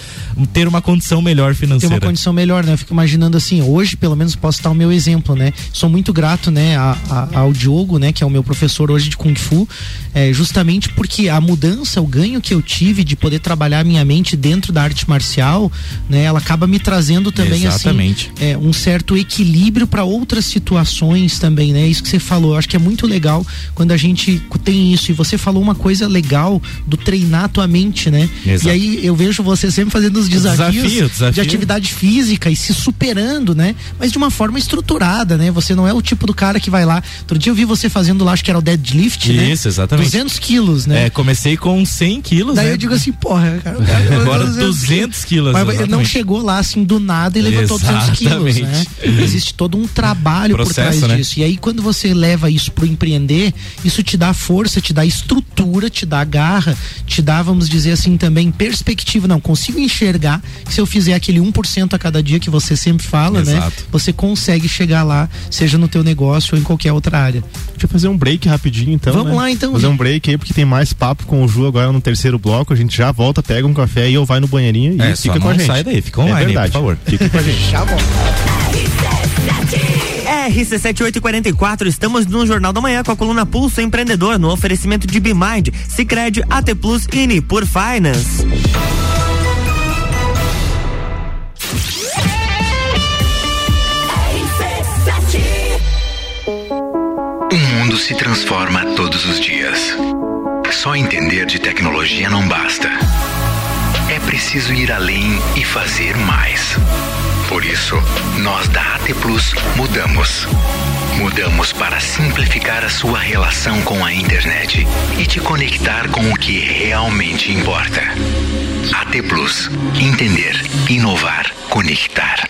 ter uma condição melhor financeira.
Ter uma condição melhor, né? Eu fico imaginando assim, hoje pelo menos posso dar o meu exemplo, né? Sou muito grato, né, a, a ao Diogo, né, que é o meu professor hoje de Kung Fu, é, justamente porque a mudança, o ganho que eu tive de poder trabalhar minha mente dentro da arte marcial, né, ela acaba me trazendo também assim,
Exatamente.
assim é, um certo equilíbrio para outras situações também, né? Isso que você falou, eu acho que é muito legal quando a gente tem isso e você falou uma coisa legal do treinar a tua mente, né?
Exato.
E aí eu vejo você sempre fazendo os desafios
Desafio, desafio.
de atividade física e se superando, né? Mas de uma forma estruturada, né? Você não é o tipo do cara que vai lá. Outro dia eu vi você fazendo lá, acho que era o deadlift, né?
Isso, exatamente.
200 quilos, né?
É, comecei com 100 quilos,
Daí
né?
eu digo assim, porra, cara, cara
Agora 200 quilos.
Mas não
exatamente.
chegou lá assim do nada e levantou 200 quilos, né? Existe todo um trabalho por
Processo,
trás
né?
disso. E aí quando você leva isso pro empreender, isso te dá força, te dá estrutura, te dá garra, te dá, vamos dizer assim, também perspectiva. Não, consigo enxergar que se eu fizer aquele 1% a cada dia que você sempre fala, né?
Exato.
Você consegue chegar lá, seja no teu negócio ou em qualquer outra área.
Deixa eu fazer um break rapidinho então.
Vamos
né?
lá, então,
Fazer um break aí porque tem mais papo com o Ju agora no terceiro bloco. A gente já volta, pega um café e eu vai no banheirinho e
É,
fica com a gente.
sai daí, fica online
é
aí,
verdade.
por favor.
Fica com a gente.
Já volto.
RC7844, estamos no Jornal da Manhã com a coluna Pulso Empreendedor no oferecimento de Bimind, Cicred, AT Plus e Nipur Finance.
O mundo se transforma todos os dias. Só entender de tecnologia não basta. É preciso ir além e fazer mais. Por isso, nós da AT Plus mudamos. Mudamos para simplificar a sua relação com a internet e te conectar com o que realmente importa. AT Plus. Entender, inovar, conectar.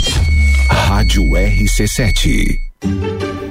Rádio RC7.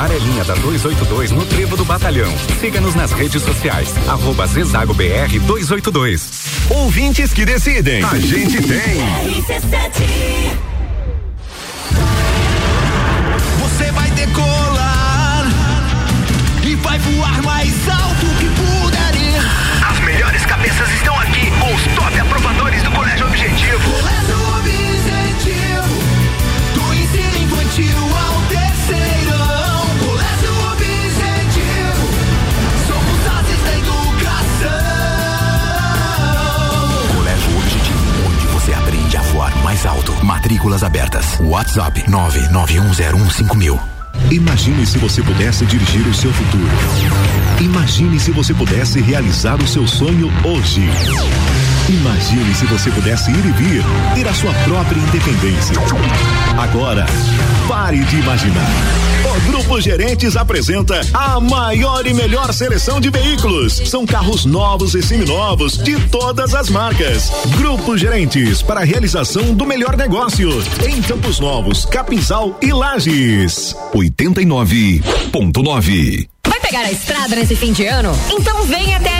Amarelinha da 282 no Trevo do Batalhão. Siga-nos nas redes sociais. Arroba Zezago BR 282.
Ouvintes que decidem. A gente tem.
Você vai decolar e vai voar mais alto que puder ir.
As melhores cabeças estão aqui com os top aprovadores do Colégio Objetivo.
WhatsApp 991015000.
Imagine se você pudesse dirigir o seu futuro. Imagine se você pudesse realizar o seu sonho hoje. Imagine se você pudesse ir e vir, ter a sua própria independência. Agora, pare de imaginar. O Grupo Gerentes apresenta a maior e melhor seleção de veículos. São carros novos e seminovos de todas as marcas. Grupo Gerentes para a realização do melhor negócio em Campos Novos, Capinzal e Lages. 89.9
pegar a estrada nesse fim de ano? Então vem até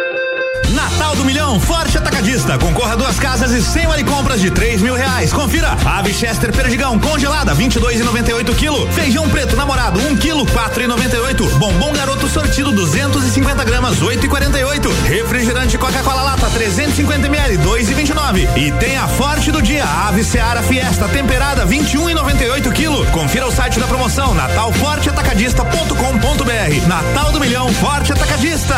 Natal do Milhão, Forte Atacadista. Concorra a duas casas e cem vale compras de três mil reais. Confira. Ave Chester Perdigão congelada, vinte e dois e noventa e oito quilo. Feijão preto namorado, um quilo, quatro e noventa e oito. Bombom garoto sortido, 250 gramas, oito e quarenta e oito. Refrigerante Coca-Cola lata, 350 ml, dois e vinte e nove. E tem a Forte do dia, Ave Seara Fiesta temperada, vinte e um e noventa e oito quilo. Confira o site da promoção, natalforteatacadista.com.br. Natal do Milhão, Forte Atacadista.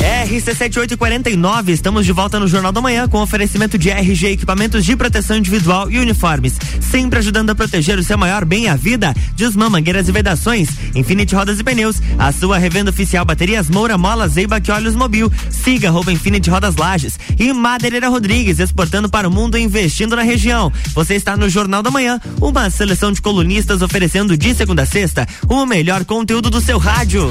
RC7849, estamos de volta no Jornal da Manhã com oferecimento de RG, equipamentos de proteção individual e uniformes. Sempre ajudando a proteger o seu maior bem, a vida. Desmã, mangueiras e vedações. Infinite Rodas e Pneus. A sua revenda oficial Baterias Moura, Mola, Zeiba e Olhos Mobil. Siga arroba Infinite Rodas Lages. E Madeireira Rodrigues, exportando para o mundo e investindo na região. Você está no Jornal da Manhã, uma seleção de colunistas oferecendo de segunda a sexta o melhor conteúdo do seu rádio.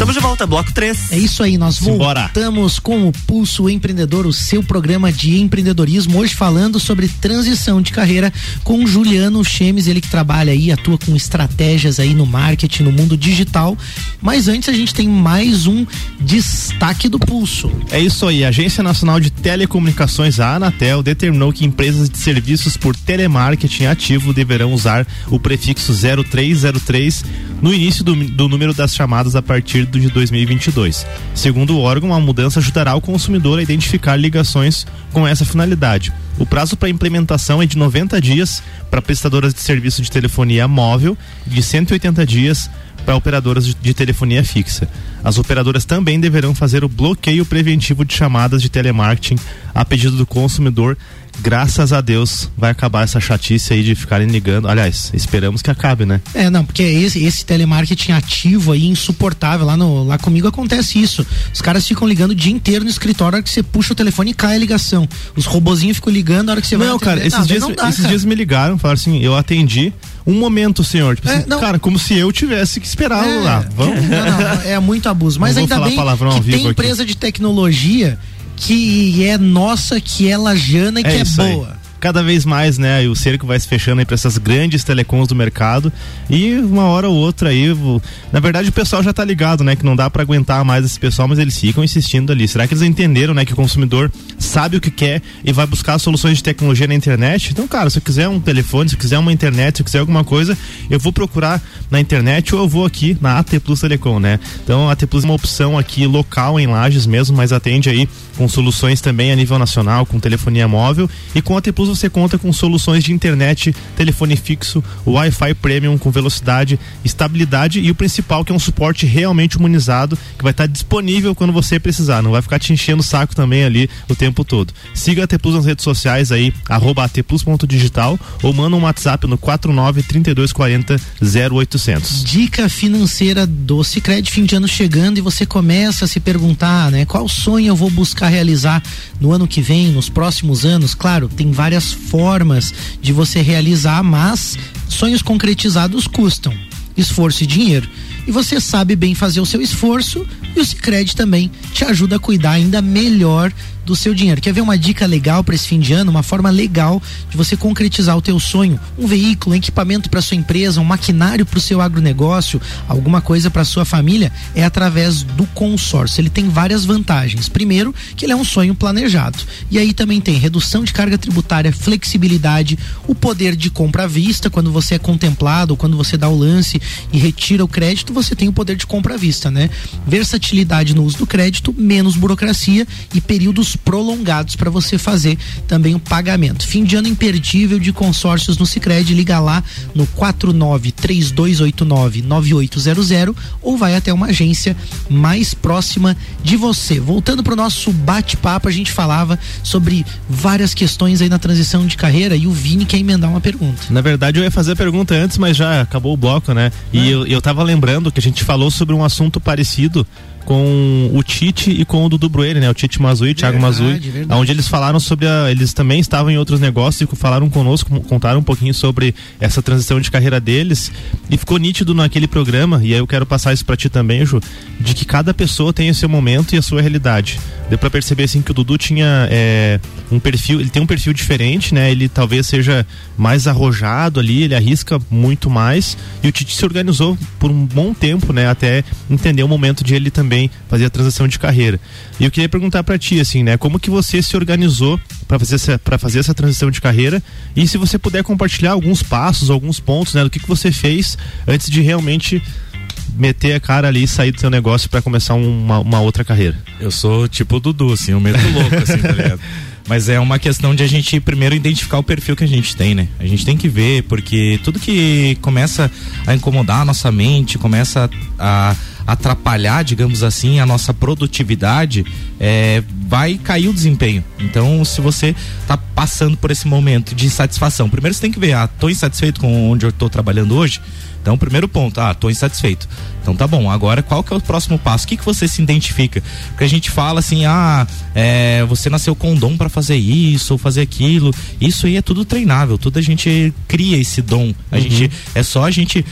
Estamos de volta, bloco 3.
É isso aí, nós Simbora. voltamos com o Pulso Empreendedor, o seu programa de empreendedorismo, hoje falando sobre transição de carreira com Juliano Chemes, ele que trabalha aí, atua com estratégias aí no marketing, no mundo digital. Mas antes a gente tem mais um destaque do Pulso.
É isso aí, a Agência Nacional de Telecomunicações, a Anatel, determinou que empresas de serviços por telemarketing ativo deverão usar o prefixo 0303 no início do, do número das chamadas a partir de 2022. Segundo o órgão, a mudança ajudará o consumidor a identificar ligações com essa finalidade. O prazo para implementação é de 90 dias para prestadoras de serviço de telefonia móvel e de 180 dias para operadoras de, de, telefonia fixa. As operadoras também deverão fazer o bloqueio preventivo de chamadas de telemarketing a pedido do consumidor graças a Deus vai acabar essa chatice aí de ficarem ligando. Aliás, esperamos que acabe, né?
É, não, porque esse, esse telemarketing ativo aí, insuportável, lá, no, lá comigo acontece isso. Os caras ficam ligando o dia inteiro no escritório, a hora que você puxa o telefone e cai a ligação. Os robozinhos ficam ligando a hora que você
não,
vai.
Não, cara, esses, dias, dá, esses cara. dias me ligaram, falaram assim, eu atendi. Um momento, senhor. Tipo é, assim, cara, como se eu tivesse que esperar é, lá. Vamos.
Não, não, é muito abuso. Mas ainda bem que tem empresa aqui. de tecnologia que é nossa, que é lajana e é que é boa.
Aí cada vez mais, né, o cerco vai se fechando aí para essas grandes telecoms do mercado e uma hora ou outra aí, na verdade o pessoal já tá ligado, né, que não dá para aguentar mais esse pessoal, mas eles ficam insistindo ali. Será que eles entenderam, né, que o consumidor sabe o que quer e vai buscar soluções de tecnologia na internet? Então, cara, se eu quiser um telefone, se eu quiser uma internet, se eu quiser alguma coisa, eu vou procurar na internet ou eu vou aqui na AT Plus Telecom, né? Então, a AT Plus é uma opção aqui local em Lages mesmo, mas atende aí com soluções também a nível nacional, com telefonia móvel e com a AT Plus você conta com soluções de internet, telefone fixo, Wi-Fi premium com velocidade, estabilidade e o principal que é um suporte realmente humanizado que vai estar disponível quando você precisar, não vai ficar te enchendo o saco também ali o tempo todo. Siga a T Plus nas redes sociais aí, arroba atplus.digital ou manda um WhatsApp no 49 3240 0800.
Dica financeira do Cicred, fim de ano chegando e você começa a se perguntar, né, qual sonho eu vou buscar realizar no ano que vem, nos próximos anos? Claro, tem várias formas de você realizar, mas sonhos concretizados custam esforço e dinheiro. e você sabe bem fazer o seu esforço e o Sicredi também te ajuda a cuidar ainda melhor do seu dinheiro. Quer ver uma dica legal para esse fim de ano? Uma forma legal de você concretizar o teu sonho? Um veículo, um equipamento para sua empresa, um maquinário para o seu agronegócio, alguma coisa para sua família? É através do consórcio. Ele tem várias vantagens. Primeiro, que ele é um sonho planejado. E aí também tem redução de carga tributária, flexibilidade, o poder de compra à vista, quando você é contemplado, quando você dá o lance e retira o crédito, você tem o poder de compra à vista, né? Versatilidade no uso do crédito, menos burocracia e períodos prolongados para você fazer também o pagamento. Fim de ano imperdível de consórcios no Sicredi, liga lá no 4932899800 ou vai até uma agência mais próxima de você. Voltando para o nosso bate-papo, a gente falava sobre várias questões aí na transição de carreira e o Vini quer emendar uma pergunta.
Na verdade, eu ia fazer a pergunta antes, mas já acabou o bloco, né? E ah. eu, eu tava lembrando que a gente falou sobre um assunto parecido com o Tite e com o Dudu Brueri, né? O Tite Mazui, Thiago Mazui, onde eles falaram sobre a, eles também estavam em outros negócios e falaram conosco, contaram um pouquinho sobre essa transição de carreira deles e ficou nítido naquele programa e aí eu quero passar isso para ti também, Ju, de que cada pessoa tem o seu momento e a sua realidade. Deu para perceber assim que o Dudu tinha é, um perfil, ele tem um perfil diferente, né? Ele talvez seja mais arrojado ali, ele arrisca muito mais e o Tite se organizou por um bom tempo, né? Até entender o momento de ele também também fazer a transição de carreira. E eu queria perguntar para ti, assim, né? Como que você se organizou para fazer essa para fazer essa transição de carreira e se você puder compartilhar alguns passos, alguns pontos, né? Do que que você fez antes de realmente meter a cara ali e sair do seu negócio para começar uma, uma, outra carreira?
Eu sou tipo o Dudu, assim, eu meto louco, assim, tá ligado? Mas é uma questão de a gente primeiro identificar o perfil que a gente tem, né? A gente tem que ver, porque tudo que começa a incomodar a nossa mente, começa a, atrapalhar, digamos assim, a nossa produtividade, é, vai cair o desempenho. Então, se você está passando por esse momento de insatisfação, primeiro você tem que ver, ah, tô insatisfeito com onde eu estou trabalhando hoje. Então, primeiro ponto, ah, tô insatisfeito. Então tá bom, agora qual que é o próximo passo? O que, que você se identifica? Porque a gente fala assim, ah, é, você nasceu com dom para fazer isso ou fazer aquilo. Isso aí é tudo treinável, tudo a gente cria esse dom. A uhum. gente é só a gente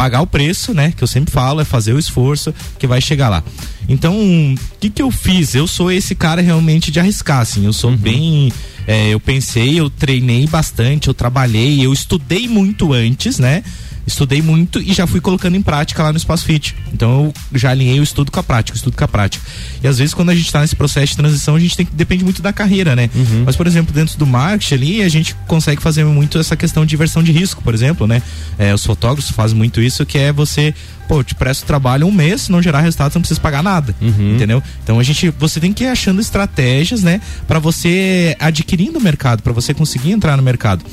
pagar o preço, né? Que eu sempre falo, é fazer o esforço que vai chegar lá. Então, o que que eu fiz? Eu sou esse cara realmente de arriscar, assim. Eu sou uhum. bem. É, eu pensei, eu treinei bastante, eu trabalhei, eu estudei muito antes, né? Estudei muito e já fui colocando em prática lá no Espaço Fit. Então eu já alinhei o estudo com a prática, o estudo com a prática. E às vezes quando a gente está nesse processo de transição, a gente tem que depende muito da carreira, né? Uhum. Mas por exemplo, dentro do marketing ali, a gente consegue fazer muito essa questão de versão de risco, por exemplo, né? É, os fotógrafos fazem muito isso, que é você pô, te presto trabalho um mês, se não gerar resultado, você não precisa pagar nada. Uhum. Entendeu? Então a gente, você tem que ir achando estratégias, né, para você adquirindo o mercado, para você conseguir entrar no mercado.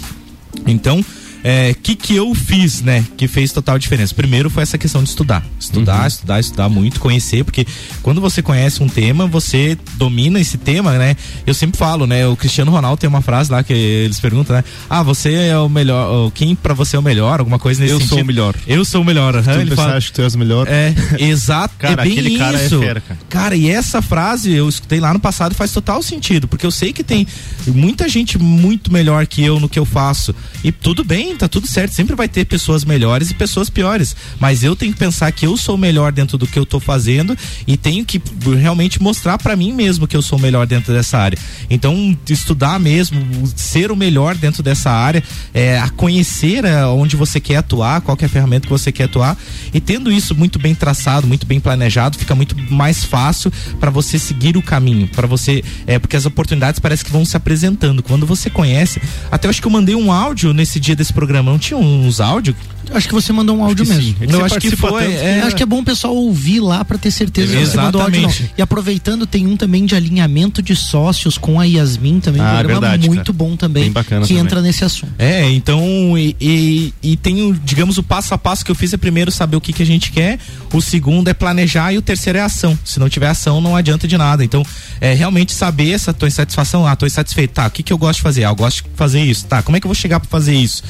Então, é, que que eu fiz, né? Que fez total diferença. Primeiro foi essa questão de estudar. Estudar, uhum. estudar, estudar muito, conhecer, porque quando você conhece um tema, você domina esse tema, né? Eu sempre falo, né? O Cristiano Ronaldo tem uma frase lá que eles perguntam, né? Ah, você é o melhor, quem para você é o melhor? Alguma coisa nesse
eu
sentido.
Eu sou o melhor.
Eu sou o melhor. Uhum,
tu ele fala, acha que tu és o melhor?
É, exato.
cara,
é bem
aquele
isso.
cara é fera, cara.
Cara, e essa frase eu escutei lá no passado faz total sentido, porque eu sei que tem muita gente muito melhor que eu no que eu faço. E tudo bem, tá tudo certo, sempre vai ter pessoas melhores e pessoas piores, mas eu tenho que pensar que eu sou melhor dentro do que eu tô fazendo e tenho que realmente mostrar para mim mesmo que eu sou melhor dentro dessa área. Então, estudar mesmo, ser o melhor dentro dessa área, é, a conhecer é, onde você quer atuar, qual é a ferramenta que você quer atuar e tendo isso muito bem traçado, muito bem planejado, fica muito mais fácil para você seguir o caminho, para você, é, porque as oportunidades parece que vão se apresentando. Quando você conhece, até acho que eu mandei um áudio nesse dia desse programa, não tinha uns áudios?
Acho que você mandou um áudio mesmo.
É eu acho que foi.
É... Acho que é bom o pessoal ouvir lá para ter certeza que você mandou áudio. Não. E aproveitando, tem um também de alinhamento de sócios com a Yasmin também. Ah, um programa verdade, muito cara. bom também. que também. entra nesse assunto.
É, então, e, e, e, tem, digamos, o passo a passo que eu fiz é primeiro saber o que, que a gente quer, o segundo é planejar e o terceiro é ação. Se não tiver ação, não adianta de nada. Então, é realmente saber essa tua insatisfação. Ah, tô insatisfeito. Tá, o que, que eu gosto de fazer? Ah, eu gosto de fazer isso. Tá, como é que eu vou chegar para fazer isso?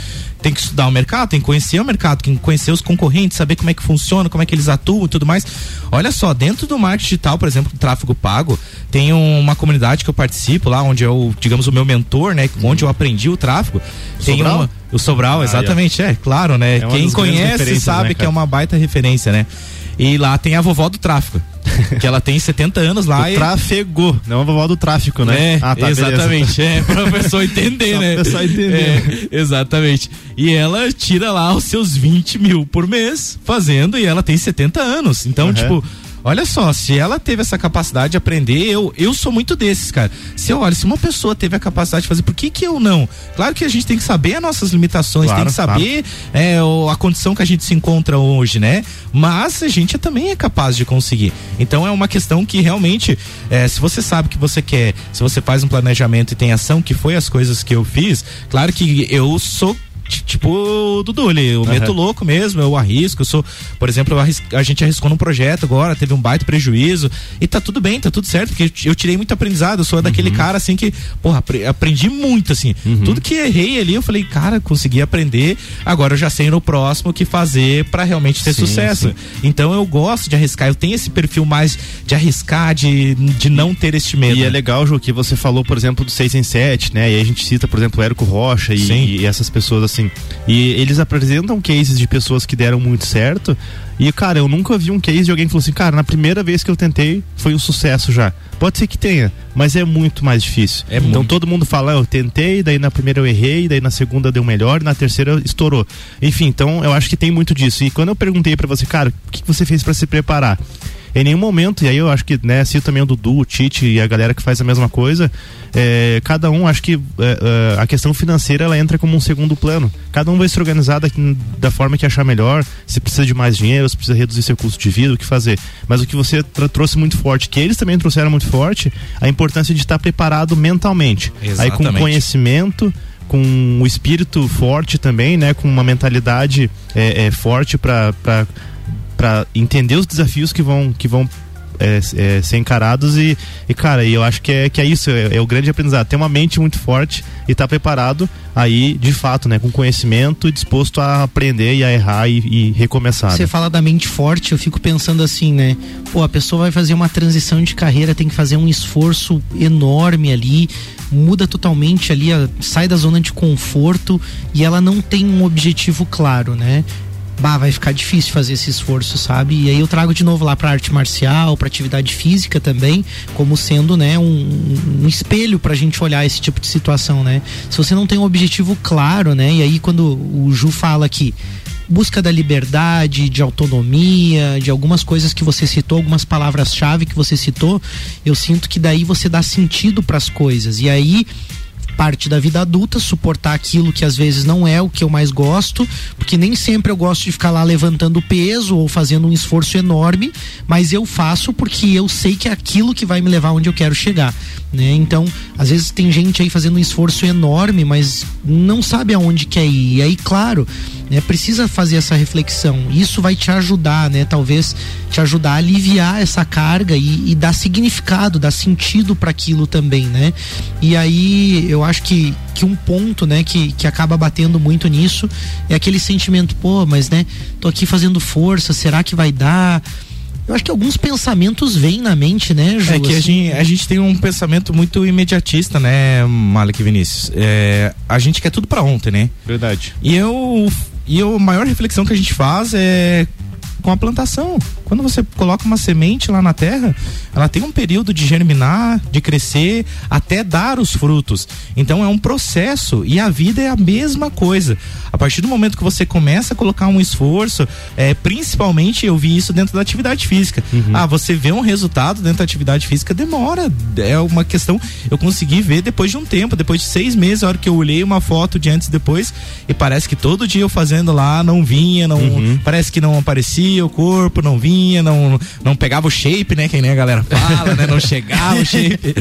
Tem que estudar o mercado, tem que conhecer o mercado, tem que conhecer os concorrentes, saber como é que funciona, como é que eles atuam e tudo mais. Olha só, dentro do marketing digital, por exemplo, do tráfego pago, tem uma comunidade que eu participo lá, onde eu, digamos, o meu mentor, né, onde eu aprendi o tráfego. Tem
Sobral?
uma O Sobral, ah, exatamente, é. é, claro, né? É Quem conhece sabe né, que é uma baita referência, né? E lá tem a vovó do tráfico. que ela tem 70 anos lá.
O e... Tráfego, não a vovó do tráfico, né?
É, ah, tá, exatamente. Beleza. É, pra pessoa entender, né? Pra pessoa entender. É, exatamente. E ela tira lá os seus 20 mil por mês fazendo e ela tem 70 anos. Então, uhum. tipo Olha só, se ela teve essa capacidade de aprender, eu, eu sou muito desses, cara. Se eu olho, se uma pessoa teve a capacidade de fazer, por que que eu não? Claro que a gente tem que saber as nossas limitações, claro, tem que saber claro. é, a condição que a gente se encontra hoje, né? Mas a gente também é capaz de conseguir. Então é uma questão que realmente, é, se você sabe que você quer, se você faz um planejamento e tem ação, que foi as coisas que eu fiz, claro que eu sou tipo o Dudu, ele, eu uhum. meto louco mesmo, eu arrisco, eu sou, por exemplo, a gente arriscou num projeto agora, teve um baita prejuízo, e tá tudo bem, tá tudo certo, porque eu tirei muito aprendizado, eu sou daquele uhum. cara assim que, porra, aprendi muito, assim, uhum. tudo que errei ali, eu falei, cara, consegui aprender, agora eu já sei no próximo o que fazer para realmente ter sim, sucesso. Sim. Então eu gosto de arriscar, eu tenho esse perfil mais de arriscar, de, de não ter este medo.
E é legal, Ju, que você falou, por exemplo, do 6 em 7, né, e a gente cita, por exemplo, o Érico Rocha e, e essas pessoas assim, assim. E eles apresentam cases de pessoas que deram muito certo. E, cara, eu nunca vi um case de alguém que falou assim, cara, na primeira vez que eu tentei, foi um sucesso já. Pode ser que tenha, mas é muito mais difícil. É então muito. todo mundo fala, eu tentei, daí na primeira eu errei, daí na segunda deu melhor, na terceira estourou. Enfim, então eu acho que tem muito disso. E quando eu perguntei para você, cara, o que você fez para se preparar? Em nenhum momento, e aí eu acho que, né, cito também o Dudu, o Tite e a galera que faz a mesma coisa, é, cada um, acho que é, é, a questão financeira ela entra como um segundo plano. Cada um vai se organizar da, da forma que achar melhor, se precisa de mais dinheiro, se precisa reduzir seu custo de vida, o que fazer. Mas o que você trouxe muito forte, que eles também trouxeram muito forte, a importância de estar preparado mentalmente. Exatamente. Aí com conhecimento, com o espírito forte também, né? Com uma mentalidade é, é forte para para entender os desafios que vão que vão é, é, ser encarados e, e, cara, eu acho que é, que é isso, é, é, o grande aprendizado. Ter uma mente muito forte e estar tá preparado aí, de fato, né? Com conhecimento e disposto a aprender e a errar e, e recomeçar.
Você
né?
fala da mente forte, eu fico pensando assim, né? Pô, a pessoa vai fazer uma transição de carreira, tem que fazer um esforço enorme ali, muda totalmente ali, sai da zona de conforto e ela não tem um objetivo claro, né? Bah, vai ficar difícil fazer esse esforço, sabe? E aí eu trago de novo lá para arte marcial, para atividade física também, como sendo, né, um, um espelho pra gente olhar esse tipo de situação, né? Se você não tem um objetivo claro, né? E aí quando o Ju fala que busca da liberdade, de autonomia, de algumas coisas que você citou, algumas palavras-chave que você citou, eu sinto que daí você dá sentido para as coisas. E aí parte da vida adulta, suportar aquilo que às vezes não é o que eu mais gosto, porque nem sempre eu gosto de ficar lá levantando peso ou fazendo um esforço enorme, mas eu faço porque eu sei que é aquilo que vai me levar onde eu quero chegar, né? Então, às vezes tem gente aí fazendo um esforço enorme, mas não sabe aonde quer ir. E aí, claro, né, precisa fazer essa reflexão. Isso vai te ajudar, né? Talvez te ajudar a aliviar essa carga e, e dar significado, dar sentido para aquilo também, né? E aí eu acho que, que um ponto, né, que, que acaba batendo muito nisso é aquele sentimento, pô, mas né, tô aqui fazendo força, será que vai dar? Eu acho que alguns pensamentos vêm na mente, né, Ju?
É que assim. a, gente, a gente tem um pensamento muito imediatista, né, Malek Vinícius? É, a gente quer tudo para ontem, né?
Verdade.
E eu. E eu, a maior reflexão que a gente faz é com a plantação. Quando você coloca uma semente lá na terra, ela tem um período de germinar, de crescer, até dar os frutos. Então é um processo e a vida é a mesma coisa. A partir do momento que você começa a colocar um esforço, é, principalmente eu vi isso dentro da atividade física. Uhum. Ah, você vê um resultado dentro da atividade física, demora. É uma questão. Eu consegui ver depois de um tempo, depois de seis meses, a hora que eu olhei uma foto de antes e depois, e parece que todo dia eu fazendo lá não vinha, não uhum. parece que não aparecia o corpo, não vinha não, não pegava o shape, né? Que nem a galera fala, né? Não chegava o shape.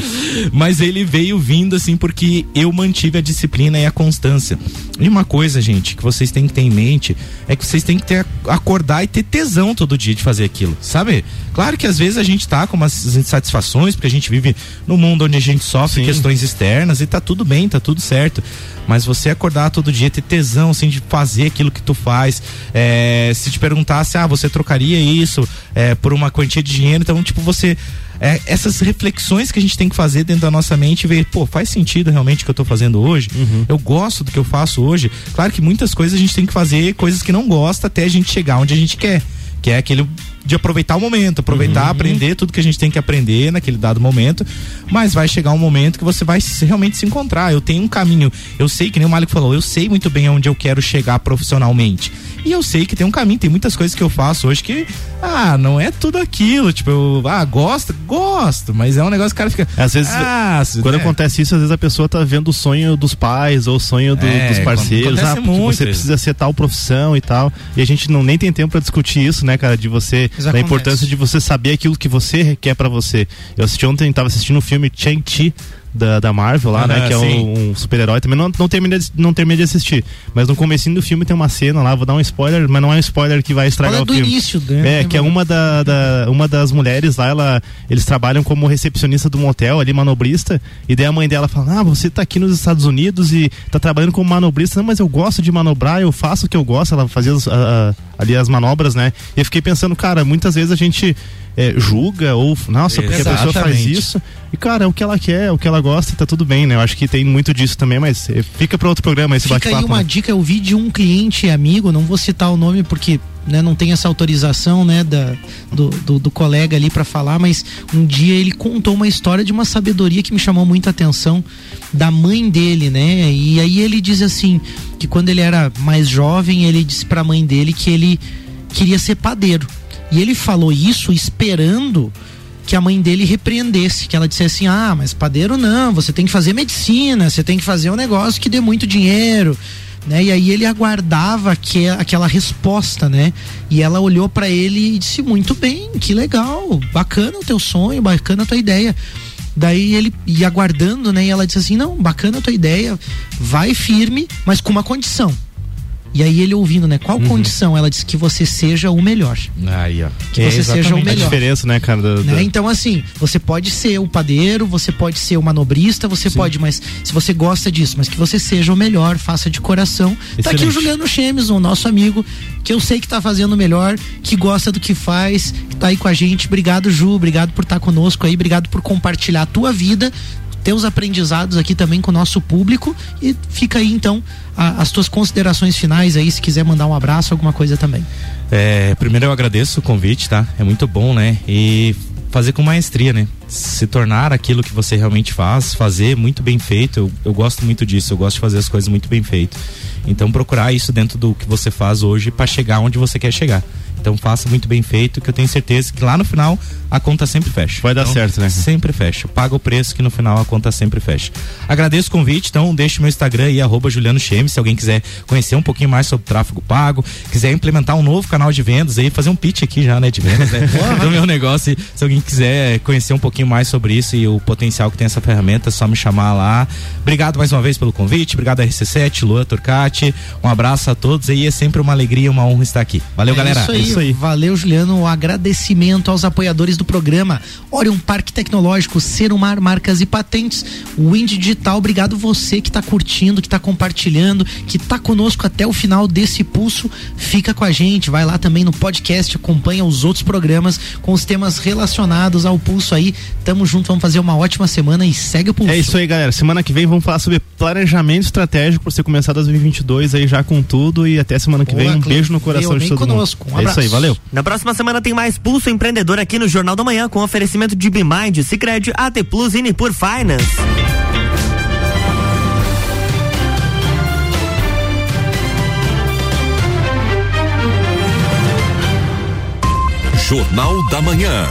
Mas ele veio vindo assim porque eu mantive a disciplina e a constância. E uma coisa, gente, que vocês têm que ter em mente é que vocês têm que ter, acordar e ter tesão todo dia de fazer aquilo, sabe? Claro que às vezes a gente tá com umas insatisfações, porque a gente vive num mundo onde a gente sofre Sim. questões externas e tá tudo bem, tá tudo certo mas você acordar todo dia, ter tesão assim de fazer aquilo que tu faz. É, se te perguntasse, ah, você você trocaria isso é, por uma quantia de dinheiro. Então, tipo, você é, essas reflexões que a gente tem que fazer dentro da nossa mente e ver, pô, faz sentido realmente o que eu tô fazendo hoje? Uhum. Eu gosto do que eu faço hoje. Claro que muitas coisas a gente tem que fazer coisas que não gosta até a gente chegar onde a gente quer. Que é aquele de aproveitar o momento, aproveitar, uhum. aprender tudo que a gente tem que aprender naquele dado momento, mas vai chegar um momento que você vai realmente se encontrar. Eu tenho um caminho, eu sei que nem o Malik falou, eu sei muito bem onde eu quero chegar profissionalmente. E eu sei que tem um caminho, tem muitas coisas que eu faço hoje que, ah, não é tudo aquilo. Tipo, eu, ah, gosto, gosto, mas é um negócio que o cara fica.
Às vezes, ah, quando né? acontece isso, às vezes a pessoa tá vendo o sonho dos pais ou o sonho do, é, dos parceiros. Ah, porque você precisa ser tal profissão e tal. E a gente não nem tem tempo para discutir isso, né, cara? De você, da importância de você saber aquilo que você quer para você. Eu assisti ontem, tava assistindo o um filme Chang-Chi da, da Marvel lá, né? Que é um, um super-herói. Também não, não, terminei, de, não terminei de assistir. Mas no comecinho do filme tem uma cena lá, vou dar um spoiler, mas não é um spoiler que vai estragar Fala o filme.
Início, né?
É, que é uma, da, da, uma das mulheres lá, ela, eles trabalham como recepcionista do motel ali, manobrista, e daí a mãe dela fala, ah, você tá aqui nos Estados Unidos e tá trabalhando como manobrista, não, mas eu gosto de manobrar, eu faço o que eu gosto, ela fazia as, a, a, ali as manobras, né? E eu fiquei pensando, cara, muitas vezes a gente é, julga ou, nossa, porque Exatamente. a pessoa faz isso. E, cara, é o que ela quer, é o que ela gosta e tá tudo bem, né? Eu acho que tem muito disso também, mas é, fica para outro programa esse
bate-papo. Fica aí uma
né?
dica, eu vi de um cliente amigo, não vou citar o nome porque né, não tem essa autorização né, da, do, do, do colega ali para falar, mas um dia ele contou uma história de uma sabedoria que me chamou muita atenção da mãe dele, né? E aí ele diz assim que quando ele era mais jovem, ele disse para a mãe dele que ele queria ser padeiro. E ele falou isso esperando que a mãe dele repreendesse, que ela dissesse assim: "Ah, mas padeiro não, você tem que fazer medicina, você tem que fazer um negócio que dê muito dinheiro". Né? E aí ele aguardava que, aquela resposta, né? E ela olhou para ele e disse: "Muito bem, que legal, bacana o teu sonho, bacana a tua ideia". Daí ele ia aguardando, né? E ela disse assim: "Não, bacana a tua ideia, vai firme, mas com uma condição". E aí ele ouvindo, né? Qual uhum. condição? Ela disse que você seja o melhor.
Aí, ó.
Que é você seja o melhor.
A diferença, né, cara? Do,
do... Né? Então, assim, você pode ser o padeiro, você pode ser o manobrista, você Sim. pode, mas se você gosta disso, mas que você seja o melhor, faça de coração. Excelente. Tá aqui o Juliano Chemes, o nosso amigo, que eu sei que tá fazendo o melhor, que gosta do que faz, que tá aí com a gente. Obrigado, Ju, obrigado por estar tá conosco aí, obrigado por compartilhar a tua vida teus aprendizados aqui também com o nosso público e fica aí então a, as tuas considerações finais aí, se quiser mandar um abraço, alguma coisa também.
É, primeiro eu agradeço o convite, tá? É muito bom, né? E fazer com maestria, né? Se tornar aquilo que você realmente faz, fazer muito bem feito. Eu, eu gosto muito disso, eu gosto de fazer as coisas muito bem feito. Então procurar isso dentro do que você faz hoje para chegar onde você quer chegar. Então faça muito bem feito, que eu tenho certeza que lá no final a conta sempre fecha.
Vai dar
então,
certo, né?
Sempre fecha. Paga o preço que no final a conta sempre fecha. Agradeço o convite, então deixe meu Instagram aí, arroba Juliano Chemes, se alguém quiser conhecer um pouquinho mais sobre tráfego pago, quiser implementar um novo canal de vendas aí, fazer um pitch aqui já, né, de vendas, né? do meu negócio. Se alguém quiser conhecer um pouquinho mais sobre isso e o potencial que tem essa ferramenta, é só me chamar lá. Obrigado mais uma vez pelo convite, obrigado RC7, Lua Turcati, um abraço a todos aí, é sempre uma alegria, uma honra estar aqui. Valeu,
é
galera.
Isso aí, isso aí. Valeu, Juliano. Um agradecimento aos apoiadores do programa. Orion Parque Tecnológico, Serumar Marcas e Patentes, Wind Digital. Obrigado você que está curtindo, que está compartilhando, que está conosco até o final desse pulso. Fica com a gente, vai lá também no podcast, acompanha os outros programas com os temas relacionados ao pulso aí. Tamo junto, vamos fazer uma ótima semana e segue o pulso.
É isso aí, galera. Semana que vem vamos falar sobre planejamento estratégico para você começar 2022 aí já com tudo e até semana que Boa, vem. Um beijo no coração de todo conosco. mundo. Um é isso aí, valeu.
Na próxima semana tem mais Pulso Empreendedor aqui no Jornal da Manhã com oferecimento de Bimind, Cicred, AT Plus e Nipur Finance.
Jornal da Manhã.